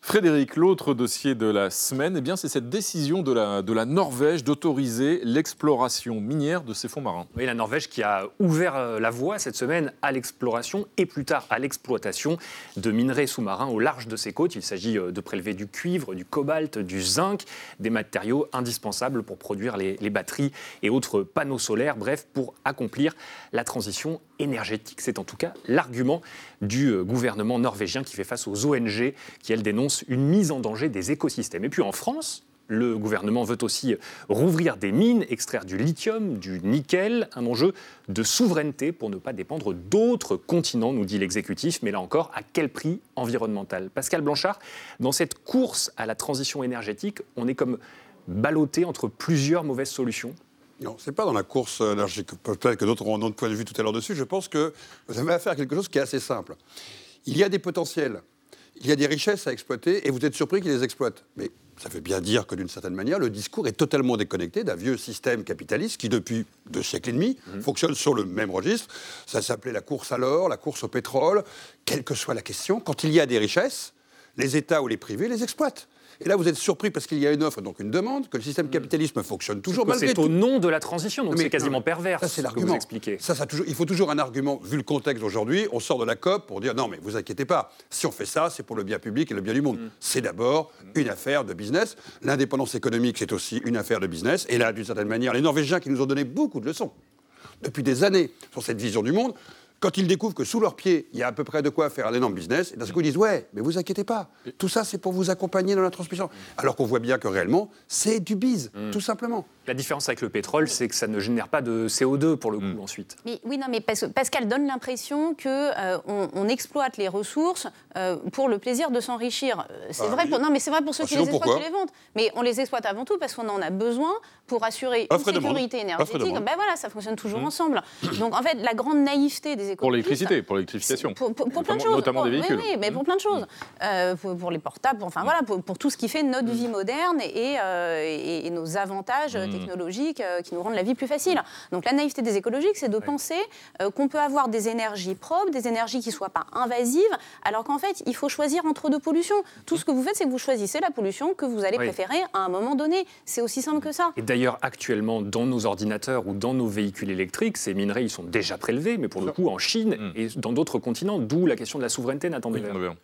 Frédéric, l'autre dossier de la semaine, eh bien, c'est cette décision de la, Norvège d'autoriser l'exploration minière de ses fonds marins. Oui, la Norvège qui a ouvert euh, la voie cette semaine à l'exploration et plus tard à l'exploitation de minerais sous-marins au large de ses côtes. Il s'agit euh, de prélever du cuivre, du cobalt, du zinc, des matériaux indispensables pour produire les batteries et autres panneaux solaires, bref, pour accomplir la transition énergétique. C'est en tout cas l'argument du euh, gouvernement norvégien qui fait face aux ONG qui, elles, dénoncent une mise en danger des écosystèmes. Et puis en France, le gouvernement veut aussi rouvrir des mines, extraire du lithium, du nickel, un enjeu de souveraineté pour ne pas dépendre d'autres continents, nous dit l'exécutif, mais là encore, à quel prix environnemental? Pascal Blanchard, dans cette course à la transition énergétique, on est comme ballotté entre plusieurs mauvaises solutions non, ce n'est pas dans la course énergétique. Peut-être que d'autres auront un autre point de vue tout à l'heure dessus. Je pense que vous avez affaire à quelque chose qui est assez simple. Il y a des potentiels, il y a des richesses à exploiter, et vous êtes surpris qu'ils les exploitent. Mais ça veut bien dire que d'une certaine manière, le discours est totalement déconnecté d'un vieux système capitaliste qui, depuis deux siècles et demi, mmh. fonctionne sur le même registre. Ça s'appelait la course à l'or, la course au pétrole. Quelle que soit la question, quand il y a des richesses, les États ou les privés les exploitent. Et là, vous êtes surpris parce qu'il y a une offre, donc une demande, que le système capitalisme fonctionne toujours malgré C'est au nom de la transition, donc c'est quasiment pervers. Ça, c'est l'argument. Ça, ça toujours, il faut toujours un argument, vu le contexte d'aujourd'hui. On sort de la COP pour dire non, mais vous inquiétez pas. Si on fait ça, c'est pour le bien public et le bien du monde. Mm. C'est d'abord une affaire de business. L'indépendance économique, c'est aussi une affaire de business. Et là, d'une certaine manière, les Norvégiens qui nous ont donné beaucoup de leçons depuis des années sur cette vision du monde quand ils découvrent que sous leurs pieds, il y a à peu près de quoi faire un énorme business, et d'un coup ils disent Ouais, mais vous inquiétez pas, tout ça c'est pour vous accompagner dans la transmission. Alors qu'on voit bien que réellement, c'est du bise, mm. tout simplement. La différence avec le pétrole, c'est que ça ne génère pas de CO2 pour le coup mm. ensuite. Mais, oui, non, mais parce, qu'elle donne l'impression qu'on euh, on exploite les ressources euh, pour le plaisir de s'enrichir. Euh, c'est ah vrai pour non, mais c'est vrai pour ceux ah, qui les exploitent et les vendent. Mais on les exploite avant tout parce qu'on en a besoin pour assurer une sécurité énergétique. Ben voilà, ça fonctionne toujours mm. ensemble. Donc en fait, la grande naïveté des économistes. Pour l'électricité, pour l'électrification. Pour, plein de choses. Notamment des véhicules. Oui, mais pour plein de choses. pour, les portables, enfin voilà, pour, tout ce qui fait notre vie moderne et, et, nos avantages technologiques euh, qui nous rendent la vie plus facile. Donc la naïveté des écologiques, c'est de penser euh, qu'on peut avoir des énergies propres, des énergies qui ne soient pas invasives, alors qu'en fait, il faut choisir entre deux pollutions. Tout ce que vous faites, c'est que vous choisissez la pollution que vous allez préférer à un moment donné. C'est aussi simple que ça. Et d'ailleurs, actuellement, dans nos ordinateurs ou dans nos véhicules électriques, ces minerais, ils sont déjà prélevés, mais pour le coup, en Chine mm. et dans d'autres continents, d'où la question de la souveraineté, Nathan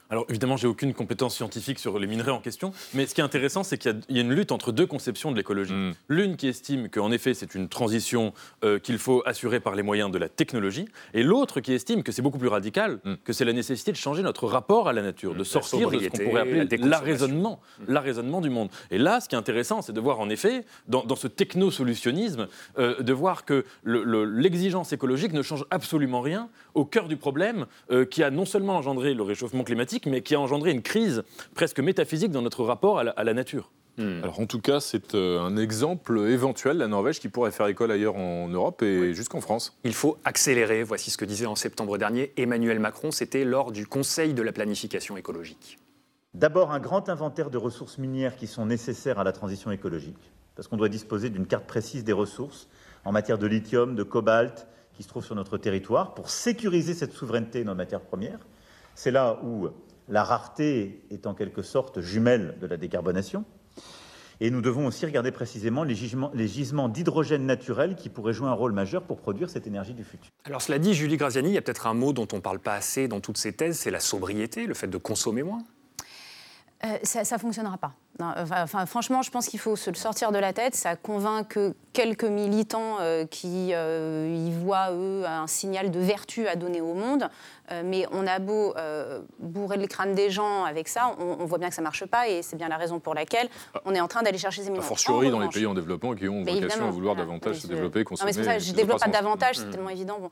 Alors évidemment, j'ai aucune compétence scientifique sur les minerais en question, mais ce qui est intéressant, c'est qu'il y, a une lutte entre deux conceptions de l'écologie. Mm. L'une qui estime qu'en effet, c'est une transition euh, qu'il faut assurer par les moyens de la technologie, et l'autre qui estime que c'est beaucoup plus radical, mm. que c'est la nécessité de changer notre rapport à la nature, de mm. sortir de ce qu'on pourrait appeler l'arraisonnement, mm. l'arraisonnement du monde. Et là, ce qui est intéressant, c'est de voir en effet, dans, ce techno-solutionnisme, euh, de voir que l'exigence écologique ne change absolument rien au cœur du problème euh, qui a non seulement engendré le réchauffement climatique, mais qui a engendré une crise presque métaphysique dans notre rapport à la nature. Hmm. Alors en tout cas, c'est euh, un exemple éventuel, la Norvège, qui pourrait faire école ailleurs en Europe et jusqu'en France. Il faut accélérer, voici ce que disait en septembre dernier Emmanuel Macron, c'était lors du Conseil de la planification écologique. D'abord, un grand inventaire de ressources minières qui sont nécessaires à la transition écologique, parce qu'on doit disposer d'une carte précise des ressources en matière de lithium, de cobalt, qui se trouvent sur notre territoire, pour sécuriser cette souveraineté dans nos matières premières. C'est là où la rareté est en quelque sorte jumelle de la décarbonation. Et nous devons aussi regarder précisément les gisements, d'hydrogène naturel qui pourraient jouer un rôle majeur pour produire cette énergie du futur. Alors cela dit, Julie Graziani, il y a peut-être un mot dont on ne parle pas assez dans toutes ces thèses, c'est la sobriété, le fait de consommer moins. Euh, ça ne fonctionnera pas. franchement, je pense qu'il faut se le sortir de la tête. Ça convainc que quelques militants euh, qui euh, y voient, eux, un signal de vertu à donner au monde. Euh, mais on a beau bourrer le crâne des gens avec ça, on, voit bien que ça ne marche pas et c'est bien la raison pour laquelle on est en train d'aller chercher ces millions. A fortiori dans les pays en développement qui ont vocation à vouloir davantage se développer, consommer. Non, mais ça, je ne développe pas davantage, c'est tellement évident. Bon.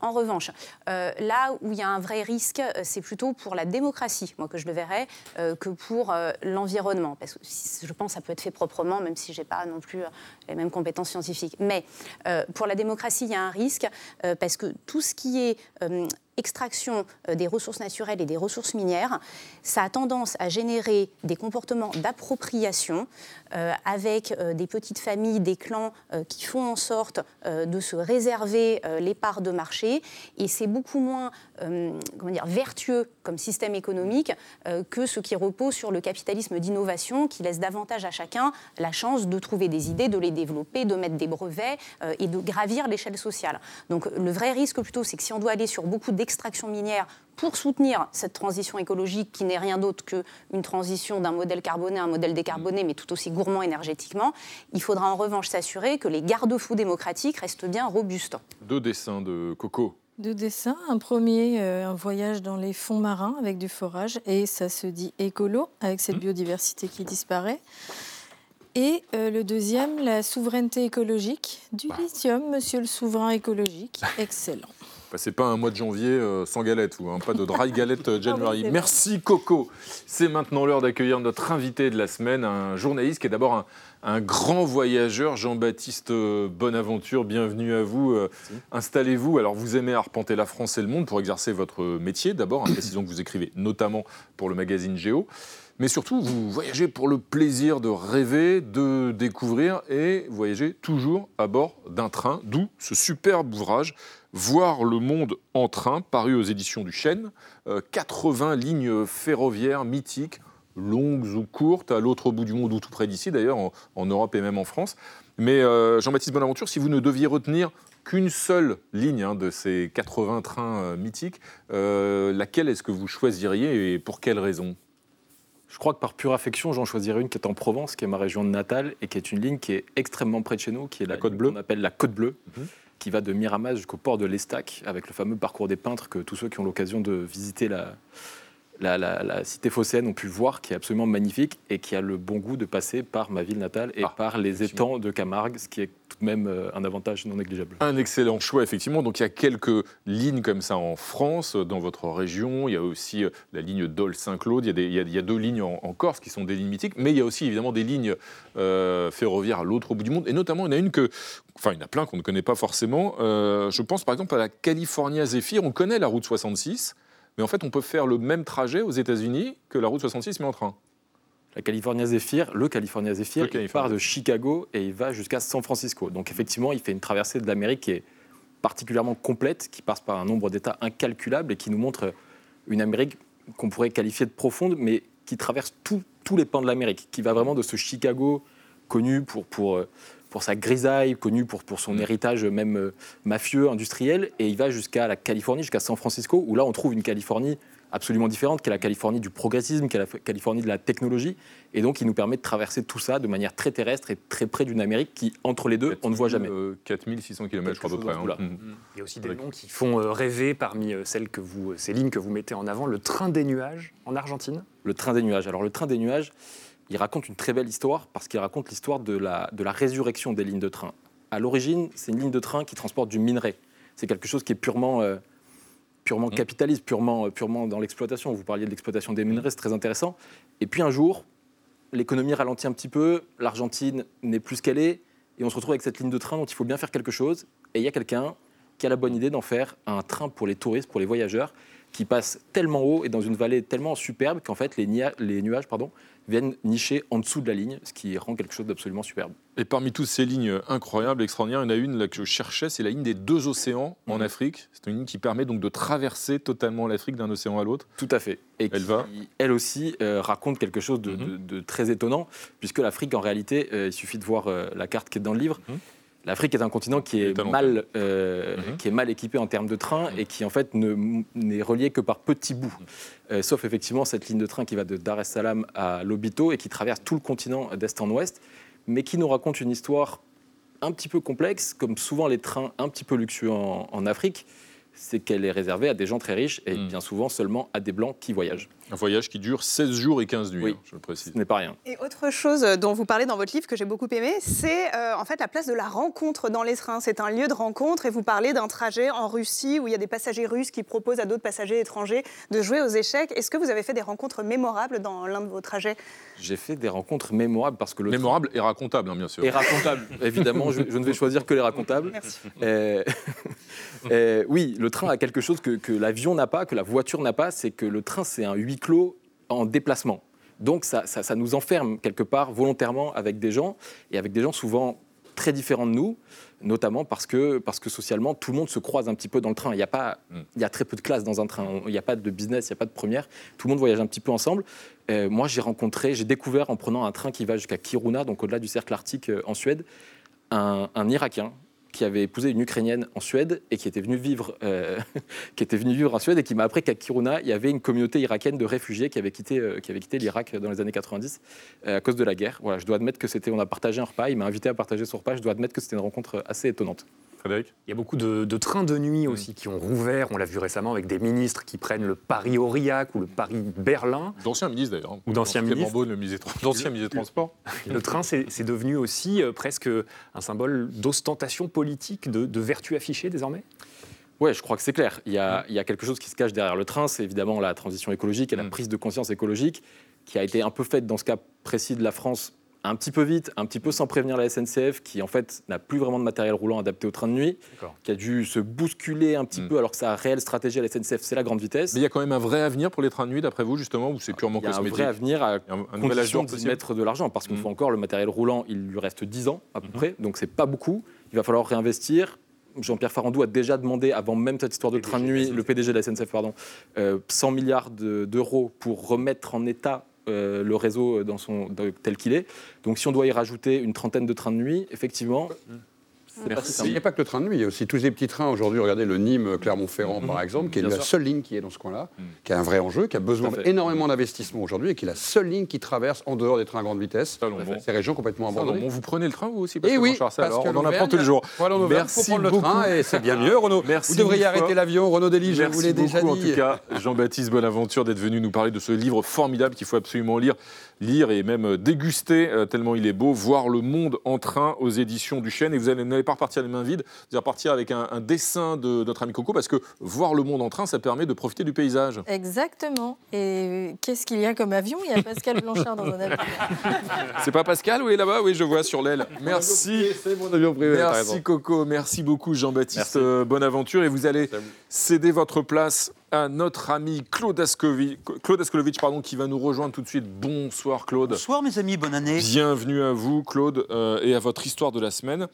en revanche, là où il y a un vrai risque, c'est plutôt pour la démocratie, moi, que je le verrais, que pour l'environnement. Parce que je pense que ça peut être fait proprement, même si je n'ai pas non plus les mêmes compétences scientifique. Mais euh, pour la démocratie, il y a un risque euh, parce que tout ce qui est euh, extraction des ressources naturelles et des ressources minières, ça a tendance à générer des comportements d'appropriation avec des petites familles, des clans qui font en sorte de se réserver les parts de marché. Et c'est beaucoup moins comment dire, vertueux comme système économique que ce qui repose sur le capitalisme d'innovation qui laisse davantage à chacun la chance de trouver des idées, de les développer, de mettre des brevets euh, et de gravir l'échelle sociale. Donc le vrai risque plutôt, c'est que si on doit aller sur beaucoup d'extraction minière pour soutenir cette transition écologique qui n'est rien d'autre qu'une transition d'un modèle carboné à un modèle décarboné, mais tout aussi gourmand énergétiquement, il faudra en revanche s'assurer que les garde-fous démocratiques restent bien robustes. Deux dessins de Coco. Deux dessins. Un premier, euh, un voyage dans les fonds marins avec du forage, et ça se dit écolo, avec cette mmh. biodiversité qui disparaît. Et euh, le deuxième, la souveraineté écologique du bah. lithium, monsieur le souverain écologique. Excellent. C'est pas un mois de janvier euh, sans galette ou hein, pas de dry galette euh, January. Merci Coco. C'est maintenant l'heure d'accueillir notre invité de la semaine, un journaliste qui est d'abord un, un, grand voyageur, Jean-Baptiste Bonaventure. Bienvenue à vous. Installez-vous. Alors vous aimez arpenter la France et le monde pour exercer votre métier. D'abord, une précision que vous écrivez notamment pour le magazine Géo mais surtout, vous voyagez pour le plaisir de rêver, de découvrir et voyager toujours à bord d'un train, d'où ce superbe ouvrage Voir le monde en train, paru aux éditions du Chêne. 80 euh, lignes ferroviaires mythiques, longues ou courtes, à l'autre bout du monde ou tout près d'ici d'ailleurs, en, Europe et même en France. Mais euh, Jean-Baptiste Bonaventure, si vous ne deviez retenir qu'une seule ligne hein, de ces 80 trains euh, mythiques, laquelle est-ce que vous choisiriez et pour quelle raison? Je crois que par pure affection, j'en choisirais une qui est en Provence, qui est ma région de natale, et qui est une ligne qui est extrêmement près de chez nous, qui est la, côte bleue. qu'on appelle la côte bleue, mhm. qui va de Miramas jusqu'au port de l'Estac, avec le fameux parcours des peintres que tous ceux qui ont l'occasion de visiter la, la, cité phocéenne ont pu voir, qui est absolument magnifique et qui a le bon goût de passer par ma ville natale et ah, par les étangs de Camargue, ce qui est tout de même euh, un avantage non négligeable. Un excellent choix, effectivement. Donc il y a quelques lignes comme ça en France, dans votre région. Il y a aussi euh, la ligne Dole-Saint-Claude. Il, il, y a deux lignes en, Corse qui sont des lignes mythiques, mais il y a aussi évidemment des lignes euh, ferroviaires à l'autre bout du monde. Et notamment, il y en a une que, enfin, il y en a plein qu'on ne connaît pas forcément. je pense par exemple à la California Zephyr. On connaît la route 66. Mais en fait, on peut faire le même trajet aux États-Unis que la route 66, mais en train. La California Zephyr, le California Zephyr, il part de Chicago et il va jusqu'à San Francisco. Donc effectivement, il fait une traversée de l'Amérique qui est particulièrement complète, qui passe par un nombre d'États incalculables et qui nous montre une Amérique qu'on pourrait qualifier de profonde, mais qui traverse tous les pans de l'Amérique, qui va vraiment de ce Chicago connu pour, pour euh, pour sa grisaille, connu pour, pour son mm. héritage même euh, mafieux, industriel, et il va jusqu'à la Californie, jusqu'à San Francisco, où là on trouve une Californie absolument différente, qui est la Californie du progressisme, qui est la Californie de la technologie, et donc il nous permet de traverser tout ça de manière très terrestre et très près d'une Amérique qui, entre les deux, on ne voit jamais. 4600 km, je crois, à peu près. Hein. Mm. Il y a aussi des noms qui font euh, rêver parmi euh, celles que vous, ces lignes que vous mettez en avant, le train des nuages en Argentine. Le train des nuages. Alors le train des nuages, il raconte une très belle histoire parce qu'il raconte l'histoire de la, de la résurrection des lignes de train. À l'origine, c'est une ligne de train qui transporte du minerai. C'est quelque chose qui est purement, euh, purement mmh. capitaliste, purement, euh, purement dans l'exploitation. Vous parliez de l'exploitation des minerais, c'est très intéressant. Et puis un jour, l'économie ralentit un petit peu, l'Argentine n'est plus ce qu'elle est, et on se retrouve avec cette ligne de train dont il faut bien faire quelque chose. Et il y a quelqu'un qui a la bonne idée d'en faire un train pour les touristes, pour les voyageurs, qui passe tellement haut et dans une vallée tellement superbe qu'en fait les, les nuages pardon, viennent nicher en dessous de la ligne, ce qui rend quelque chose d'absolument superbe. Et parmi toutes ces lignes incroyables, extraordinaires, il y en a une là, que je cherchais, c'est la ligne des deux océans en mhm. Afrique. C'est une ligne qui permet donc de traverser totalement l'Afrique d'un océan à l'autre. Tout à fait. Et elle qui, va. Elle aussi euh, raconte quelque chose de, mhm. très étonnant, puisque l'Afrique, en réalité, euh, il suffit de voir euh, la carte qui est dans le livre. Mhm. L'Afrique est un continent qui est, mal, euh, mhm. qui est mal équipé en termes de train mhm. et qui en fait n'est relié que par petits bouts. Euh, sauf effectivement cette ligne de train qui va de Dar es Salaam à Lobito et qui traverse tout le continent d'est en ouest, mais qui nous raconte une histoire un petit peu complexe, comme souvent les trains un petit peu luxueux en Afrique c'est qu'elle est réservée à des gens très riches et hmm. bien souvent seulement à des blancs qui voyagent. Un voyage qui dure 16 jours et 15 nuits, oui, hein, je le précise. Ce n'est pas rien. Et autre chose dont vous parlez dans votre livre que j'ai beaucoup aimé, c'est euh, en fait la place de la rencontre dans les trains. C'est un lieu de rencontre et vous parlez d'un trajet en Russie où il y a des passagers russes qui proposent à d'autres passagers étrangers de jouer aux échecs. Est-ce que vous avez fait des rencontres mémorables dans l'un de vos trajets? J'ai fait des rencontres mémorables parce que le mémorable et racontable, hein, bien sûr. Et racontable, évidemment. Je, ne vais choisir que les racontables. Merci. Euh, euh, oui, le train a quelque chose que, l'avion n'a pas, que la voiture n'a pas, c'est que le train, c'est un huis clos en déplacement. Donc ça, nous enferme quelque part volontairement avec des gens, et avec des gens souvent très différents de nous, notamment parce que, parce que socialement, tout le monde se croise un petit peu dans le train. Il y a, pas, mm. il y a très peu de classes dans un train. Il n'y a pas de business, il n'y a pas de première. Tout le monde voyage un petit peu ensemble. Euh, moi, j'ai rencontré, j'ai découvert en prenant un train qui va jusqu'à Kiruna, donc au-delà du cercle arctique euh, en Suède, un, un Irakien qui avait épousé une Ukrainienne en Suède et qui était venue vivre, euh, qui était vivre en Suède et qui m'a appris qu'à Kiruna, il y avait une communauté irakienne de réfugiés qui avait quitté, euh, quitté l'Irak dans les années 90 euh, à cause de la guerre. Voilà, je dois admettre que c'était, on a partagé un repas, il m'a invité à partager son repas, je dois admettre que c'était une rencontre assez étonnante. Il y a beaucoup de, trains de nuit aussi mm. qui ont rouvert. On l'a vu récemment avec des ministres qui prennent le Paris-Aurillac ou le Paris-Berlin. D'anciens ministres d'ailleurs. Ou d'anciens ministres. D'anciens ministres des Transports. Le train, c'est devenu aussi euh, presque un symbole d'ostentation politique, de, vertu affichée désormais? Oui, je crois que c'est clair. Il y, a, il y, a, quelque chose qui se cache derrière le train, c'est évidemment la transition écologique et la mm. prise de conscience écologique qui a été un peu faite dans ce cas précis de la France un petit peu vite, un petit peu sans prévenir la SNCF, qui en fait n'a plus vraiment de matériel roulant adapté au train de nuit, qui a dû se bousculer un petit mm. peu, alors que sa réelle stratégie à la SNCF, c'est la grande vitesse. Mais il y a quand même un vrai avenir pour les trains de nuit, d'après vous, justement, ou c'est purement cosmétique Il y a un vrai avenir à un, condition d'y mettre de l'argent, parce qu'une mm. fois encore, le matériel roulant, il lui reste 10 ans à peu mm-hmm. près, donc c'est pas beaucoup. Il va falloir réinvestir. Jean-Pierre Farandou a déjà demandé, avant même cette histoire de train de nuit, le PDG de la SNCF, pardon, 100 euh, milliards d'euros pour remettre en état euh, le réseau dans son, tel qu'il est. Donc si on doit y rajouter une trentaine de trains de nuit, effectivement, Il n'y a pas que le train de nuit, il y a aussi tous les petits trains aujourd'hui. Regardez le Nîmes-Clermont-Ferrand, par mmh. exemple, qui est la seule ligne qui est dans ce coin-là, mmh. qui a un vrai enjeu, qui a besoin d'énormément d'investissement aujourd'hui et qui est la seule ligne qui traverse en dehors des trains à grande vitesse ces régions complètement abandonnées. vous prenez le train vous aussi parce Et eh oui, parce alors, on en apprend tous les jours. Voilà, on Merci prendre le train et c'est bien mieux, Renaud. Merci vous devriez arrêter l'avion, Renaud Delis, je vous l'ai déjà dit. En tout cas, Jean-Baptiste Bonaventure d'être venu nous parler de ce livre formidable qu'il faut absolument lire lire et même déguster euh, tellement il est beau, voir le monde en train aux éditions du Chêne. Et vous n'allez pas repartir les mains vides, vous allez repartir avec un, dessin de notre ami Coco, parce que voir le monde en train, ça permet de profiter du paysage. Exactement. Et qu'est-ce qu'il y a comme avion? Il y a Pascal Blanchard dans un avion. C'est pas Pascal, oui, là-bas Oui, je vois sur l'aile. Merci. C'est mon avion privé. Merci Coco, merci beaucoup Jean-Baptiste euh, Bonaventure. Et vous allez céder votre place à notre ami Claude Ascovitch, Claude pardon, qui va nous rejoindre tout de suite. Bonsoir Claude. Bonsoir mes amis, bonne année. Bienvenue à vous Claude euh, et à votre histoire de la semaine.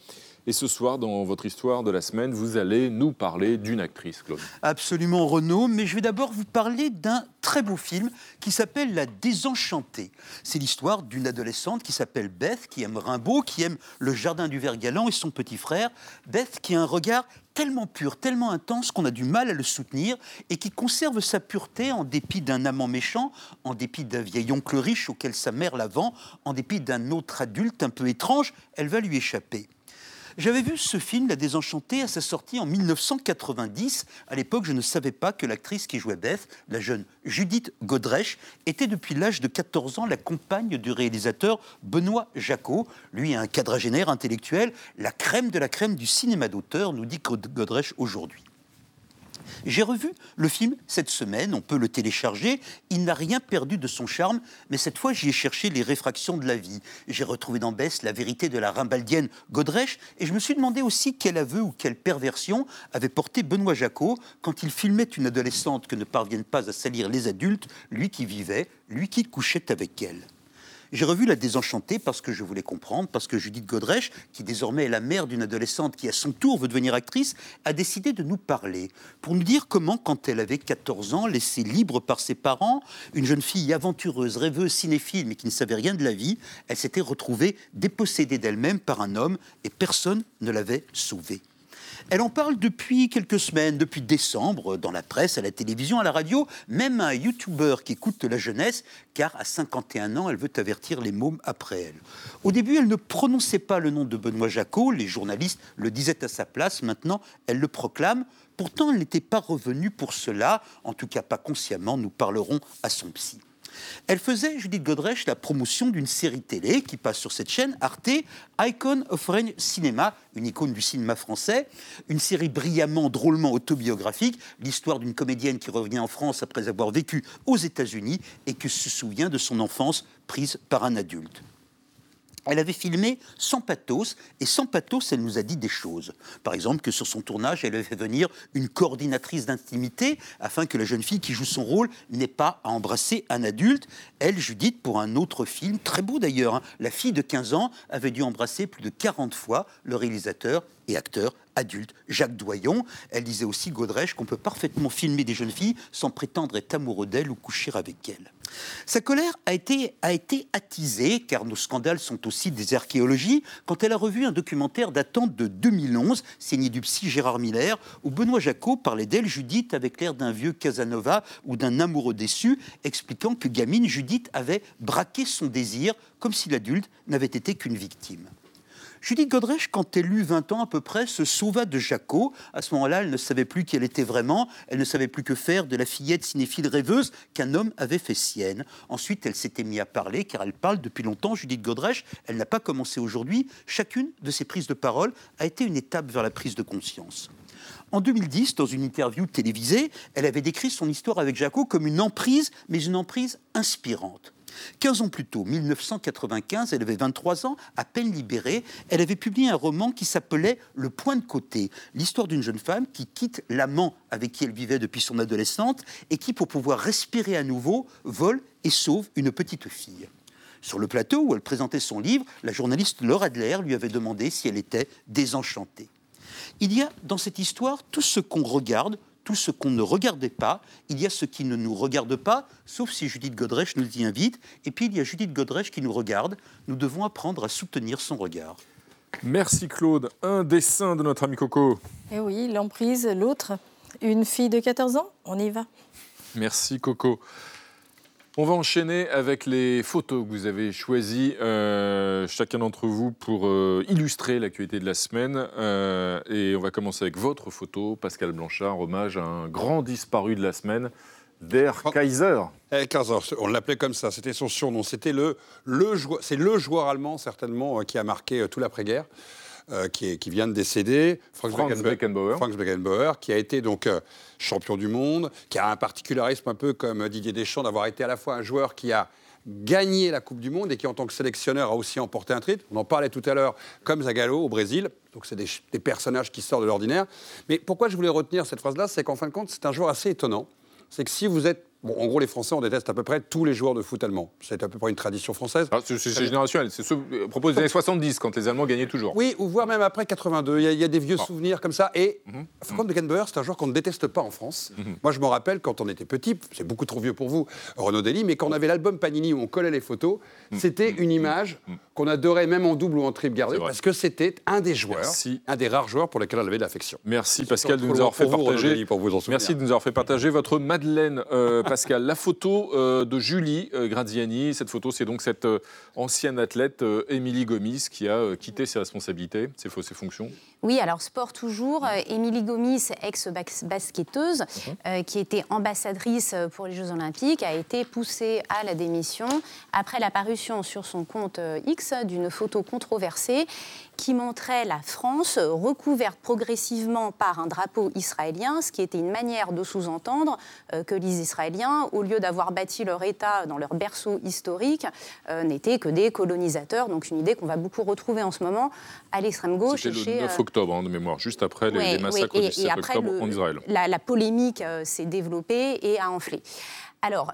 Et ce soir, dans votre histoire de la semaine, vous allez nous parler d'une actrice, Claude. Absolument, Renaud. Mais je vais d'abord vous parler d'un très beau film qui s'appelle La Désenchantée. C'est l'histoire d'une adolescente qui s'appelle Beth, qui aime Rimbaud, qui aime le jardin du Vert Galant et son petit frère. Beth qui a un regard tellement pur, tellement intense qu'on a du mal à le soutenir et qui conserve sa pureté en dépit d'un amant méchant, en dépit d'un vieil oncle riche auquel sa mère la vend, en dépit d'un autre adulte un peu étrange, elle va lui échapper. J'avais vu ce film, La Désenchantée, à sa sortie en 1990. À l'époque, je ne savais pas que l'actrice qui jouait Beth, la jeune Judith Godrèche, était depuis l'âge de 14 ans la compagne du réalisateur Benoît Jacot. Lui, un quadragénaire intellectuel, la crème de la crème du cinéma d'auteur, nous dit Godrèche aujourd'hui. J'ai revu le film cette semaine, on peut le télécharger. Il n'a rien perdu de son charme, mais cette fois j'y ai cherché les réfractions de la vie. J'ai retrouvé dans Bess la vérité de la rimbaldienne Godrèche, et je me suis demandé aussi quel aveu ou quelle perversion avait porté Benoît Jacot quand il filmait une adolescente que ne parviennent pas à salir les adultes, lui qui vivait, lui qui couchait avec elle. J'ai revu La Désenchantée parce que je voulais comprendre, parce que Judith Godrèche, qui désormais est la mère d'une adolescente qui à son tour veut devenir actrice, a décidé de nous parler, pour nous dire comment, quand elle avait 14 ans, laissée libre par ses parents, une jeune fille aventureuse, rêveuse, cinéphile, mais qui ne savait rien de la vie, elle s'était retrouvée dépossédée d'elle-même par un homme et personne ne l'avait sauvée. Elle en parle depuis quelques semaines, depuis décembre, dans la presse, à la télévision, à la radio, même un YouTuber qui écoute la jeunesse, car à 51 ans, elle veut avertir les mômes après elle. Au début, elle ne prononçait pas le nom de Benoît Jacot, les journalistes le disaient à sa place, maintenant, elle le proclame. Pourtant, elle n'était pas revenue pour cela, en tout cas pas consciemment, nous parlerons à son psy. Elle faisait, Judith Godrèche, la promotion d'une série télé qui passe sur cette chaîne, Arte, Icon of Rain Cinema, une icône du cinéma français, une série brillamment, drôlement autobiographique, l'histoire d'une comédienne qui revient en France après avoir vécu aux États-Unis et qui se souvient de son enfance prise par un adulte. Elle avait filmé sans pathos, et sans pathos, elle nous a dit des choses. Par exemple, que sur son tournage, elle avait fait venir une coordinatrice d'intimité, afin que la jeune fille qui joue son rôle n'ait pas à embrasser un adulte. Elle, Judith, pour un autre film, très beau d'ailleurs, hein, la fille de 15 ans avait dû embrasser plus de 40 fois le réalisateur et acteur adulte, Jacques Doyon. Elle disait aussi, Godrèche, qu'on peut parfaitement filmer des jeunes filles sans prétendre être amoureux d'elles ou coucher avec elles. Sa colère a été, a été attisée, car nos scandales sont aussi des archéologies, quand elle a revu un documentaire datant de 2011, signé du psy Gérard Miller, où Benoît Jacot parlait d'elle, Judith, avec l'air d'un vieux Casanova ou d'un amoureux déçu, expliquant que gamine, Judith avait braqué son désir, comme si l'adulte n'avait été qu'une victime. Judith Godrèche, quand elle eut 20 ans à peu près, se sauva de Jaco. À ce moment-là, elle ne savait plus qui elle était vraiment. Elle ne savait plus que faire de la fillette cinéphile rêveuse qu'un homme avait fait sienne. Ensuite, elle s'était mise à parler, car elle parle depuis longtemps, Judith Godrèche. Elle n'a pas commencé aujourd'hui. Chacune de ses prises de parole a été une étape vers la prise de conscience. En 2010, dans une interview télévisée, elle avait décrit son histoire avec Jaco comme une emprise, mais une emprise inspirante. 15 ans plus tôt, 1995, elle avait 23 ans, à peine libérée, elle avait publié un roman qui s'appelait Le point de côté, l'histoire d'une jeune femme qui quitte l'amant avec qui elle vivait depuis son adolescente et qui, pour pouvoir respirer à nouveau, vole et sauve une petite fille. Sur le plateau où elle présentait son livre, la journaliste Laura Adler lui avait demandé si elle était désenchantée. Il y a dans cette histoire tout ce qu'on regarde, tout ce qu'on ne regardait pas, il y a ce qui ne nous regarde pas, sauf si Judith Godrèche nous y invite, et puis il y a Judith Godrèche qui nous regarde, nous devons apprendre à soutenir son regard. Merci Claude. Un dessin de notre ami Coco. Eh oui, l'emprise, l'autre. Une fille de 14 ans, on y va. Merci Coco. On va enchaîner avec les photos que vous avez choisies, euh, chacun d'entre vous, pour euh, illustrer l'actualité de la semaine. Euh, et on va commencer avec votre photo, Pascal Blanchard, hommage à un grand disparu de la semaine, Der Kaiser. Eh, Kaiser, on l'appelait comme ça, c'était son surnom. C'était le, le joueur, c'est le joueur allemand certainement qui a marqué tout l'après-guerre. Euh, qui, vient de décéder, Franz, Beckenbauer. Franz Beckenbauer, qui a été donc euh, champion du monde, qui a un particularisme un peu comme Didier Deschamps d'avoir été à la fois un joueur qui a gagné la Coupe du Monde et qui, en tant que sélectionneur, a aussi emporté un titre. On en parlait tout à l'heure, comme Zagallo au Brésil. Donc, c'est des, des, personnages qui sortent de l'ordinaire. Mais pourquoi je voulais retenir cette phrase-là C'est qu'en fin de compte, c'est un joueur assez étonnant. C'est que si vous êtes Bon, en gros, les Français, on déteste à peu près tous les joueurs de foot allemands. C'est à peu près une tradition française. Ah, c'est générationnel. C'est ce à propos des années 70, quand les Allemands gagnaient toujours. Oui, ou voire même après 82. Il y, a, des vieux souvenirs comme ça. Et mm -hmm. Beckenbauer, c'est un joueur qu'on ne déteste pas en France. Mhm. Moi, je me rappelle quand on était petit, c'est beaucoup trop vieux pour vous, Renaud Dely, mais quand on avait l'album Panini où on collait les photos, mhm. c'était une image mhm. qu'on adorait même en double ou en triple garder parce que c'était un des joueurs, un des rares joueurs pour lesquels on avait de l'affection. Merci Pascal de nous avoir fait partager. Merci de nous avoir fait partager votre Madeleine, euh, Pascal. La photo euh, de Julie euh, Graziani. Cette photo, c'est donc cette euh, ancienne athlète, Émilie Gomis, qui a quitté ses responsabilités, ses, ses fonctions. Oui, alors sport toujours. Émilie Gomis, ex-basketteuse, mhm. qui était ambassadrice pour les Jeux Olympiques, a été poussée à la démission après l'apparition sur son compte X d'une photo controversée qui montrait la France recouverte progressivement par un drapeau israélien, ce qui était une manière de sous-entendre que les Israéliens, au lieu d'avoir avoir bâti leur État dans leur berceau historique euh, n'étaient que des colonisateurs. Donc une idée qu'on va beaucoup retrouver en ce moment à l'extrême gauche. C'était le 9 euh, octobre, hein, de mémoire, juste après les, massacres du 7 octobre en Israël. La, polémique euh, s'est développée et a enflé. Alors,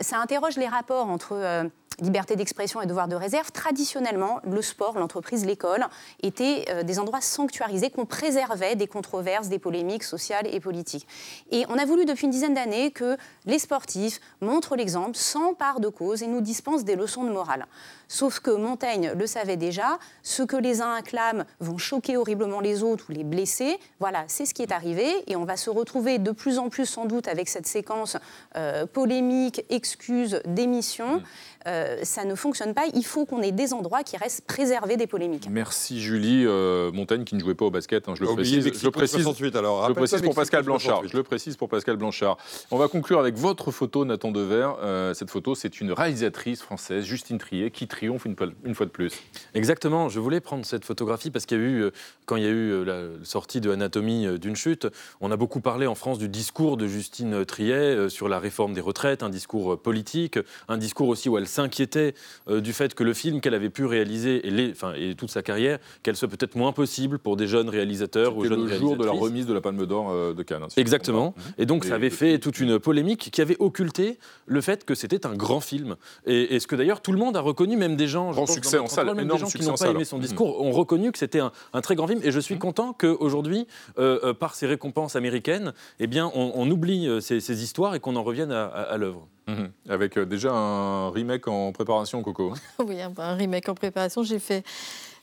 ça interroge les rapports entre liberté d'expression et devoir de réserve, traditionnellement, le sport, l'entreprise, l'école étaient euh, des endroits sanctuarisés qu'on préservait des controverses, des polémiques sociales et politiques. Et on a voulu depuis une dizaine d'années que les sportifs montrent l'exemple part de cause et nous dispensent des leçons de morale. Sauf que Montaigne le savait déjà, ce que les uns acclament vont choquer horriblement les autres ou les blesser. Voilà, c'est ce qui est arrivé et on va se retrouver de plus en plus sans doute avec cette séquence euh, polémique, excuse, démission. Mmh. Euh, ça ne fonctionne pas. Il faut qu'on ait des endroits qui restent préservés des polémiques. Merci Julie. Euh, Montaigne qui ne jouait pas au basket, hein, je le précise. Je le précise, alors, je le précise pour Pascal Blanchard. Je le précise pour Pascal Blanchard. On va conclure avec votre photo, Nathan Dever. Euh, cette photo, c'est une réalisatrice française, Justine Trier, qui triomphe une, une, fois de plus. Exactement. Je voulais prendre cette photographie parce qu'il y a eu, quand il y a eu la sortie de Anatomie d'une chute, on a beaucoup parlé en France du discours de Justine Trier sur la réforme des retraites, un discours politique, un discours aussi où elle s'inquiétait euh, du fait que le film qu'elle avait pu réaliser et, les, enfin, et toute sa carrière, qu'elle soit peut-être moins possible pour des jeunes réalisateurs ou jeunes le jour de la remise de la Palme d'Or euh, de Cannes. Hein, Exactement. Et donc ça avait fait toute une polémique qui avait occulté le fait que c'était un grand film. Et, ce que d'ailleurs tout le monde a reconnu, même des gens, grand succès en salle, même des gens qui n'ont pas aimé son discours, ont reconnu que c'était un, très grand film. Et je suis mmh. content qu'aujourd'hui, euh, par ces récompenses américaines, eh bien, on, oublie ces, histoires et qu'on en revienne à l'œuvre. Mhm. Avec euh, déjà un remake en préparation, Coco. oui, un, remake en préparation. J'ai fait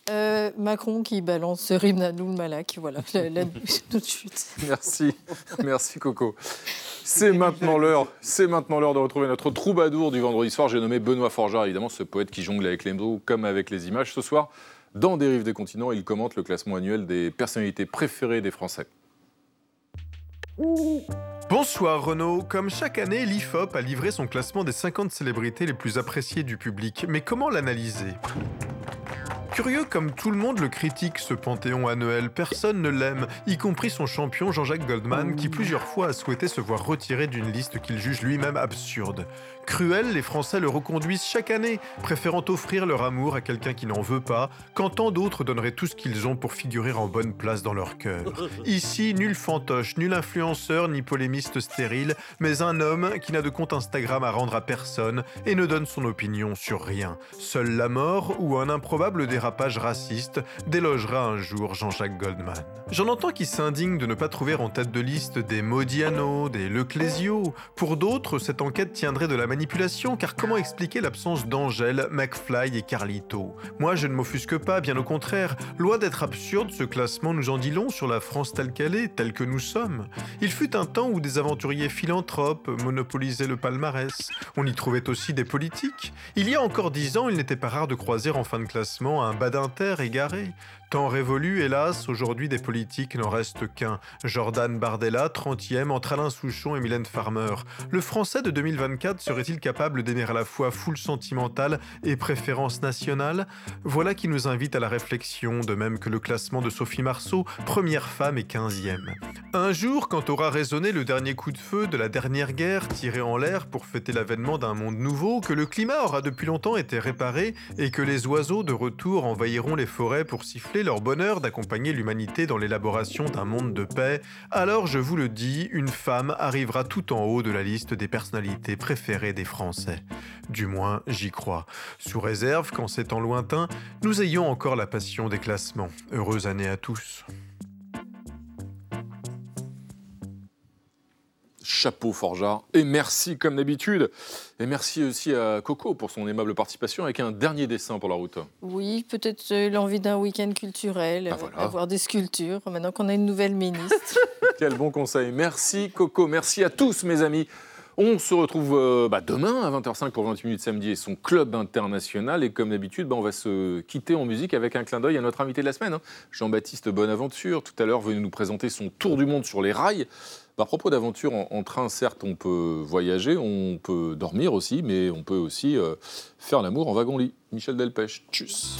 euh, Macron qui balance Rimnanoul Malak. Voilà, la, tout de suite. Merci, merci Coco. C'est maintenant l'heure, c'est maintenant l'heure de retrouver notre troubadour du vendredi soir. J'ai nommé Benoît Forgeard, évidemment, ce poète qui jongle avec les mots comme avec les images. Ce soir, dans Dérive des continents, il commente le classement annuel des personnalités préférées des Français. Bonsoir Renaud, comme chaque année, l'IFOP a livré son classement des 50 célébrités les plus appréciées du public, mais comment l'analyser? Curieux comme tout le monde le critique, ce panthéon annuel, personne ne l'aime, y compris son champion Jean-Jacques Goldman, qui plusieurs fois a souhaité se voir retiré d'une liste qu'il juge lui-même absurde. Cruel, les Français le reconduisent chaque année, préférant offrir leur amour à quelqu'un qui n'en veut pas, quand tant d'autres donneraient tout ce qu'ils ont pour figurer en bonne place dans leur cœur. Ici, nul fantoche, nul influenceur, ni polémiste stérile, mais un homme qui n'a de compte Instagram à rendre à personne et ne donne son opinion sur rien. Seule la mort ou un improbable dérapage raciste, délogera un jour Jean-Jacques Goldman. J'en entends qui s'indignent de ne pas trouver en tête de liste des Modiano, des Leclésio. Pour d'autres, cette enquête tiendrait de la manipulation, car comment expliquer l'absence d'Angèle, McFly et Carlito? Moi, je ne m'offusque pas, bien au contraire. Loin d'être absurde, ce classement nous en dit long sur la France telle qu'elle est, telle que nous sommes. Il fut un temps où des aventuriers philanthropes monopolisaient le palmarès. On y trouvait aussi des politiques. Il y a encore dix ans, il n'était pas rare de croiser en fin de classement un badinter égaré. Temps révolu, hélas, aujourd'hui des politiques n'en reste qu'un. Jordan Bardella, 30e, entre Alain Souchon et Mylène Farmer. Le français de 2024 serait-il capable d'aimer à la fois foule sentimentale et préférence nationale? Voilà qui nous invite à la réflexion, de même que le classement de Sophie Marceau, première femme et 15e. Un jour, quand aura résonné le dernier coup de feu de la dernière guerre tiré en l'air pour fêter l'avènement d'un monde nouveau, que le climat aura depuis longtemps été réparé et que les oiseaux de retour envahiront les forêts pour siffler leur bonheur d'accompagner l'humanité dans l'élaboration d'un monde de paix, alors je vous le dis, une femme arrivera tout en haut de la liste des personnalités préférées des Français. Du moins, j'y crois. Sous réserve qu'en ces temps lointains, nous ayons encore la passion des classements. Heureuse année à tous. Chapeau Forgeard. Et merci comme d'habitude. Et merci aussi à Coco pour son aimable participation avec un dernier dessin pour la route. Oui, peut-être euh, l'envie d'un week-end culturel, ah, avoir des sculptures, maintenant qu'on a une nouvelle ministre. Quel bon conseil. Merci Coco, merci à tous mes amis. On se retrouve euh, bah, demain à 20h05 pour 28 minutes samedi et son club international. Et comme d'habitude, bah, on va se quitter en musique avec un clin d'œil à notre invité de la semaine, hein. Jean-Baptiste Bonaventure. Tout à l'heure, venu nous présenter son tour du monde sur les rails. À propos d'aventure en, train, certes, on peut voyager, on peut dormir aussi, mais on peut aussi euh, faire l'amour en wagon-lit. Michel Delpech, tchuss.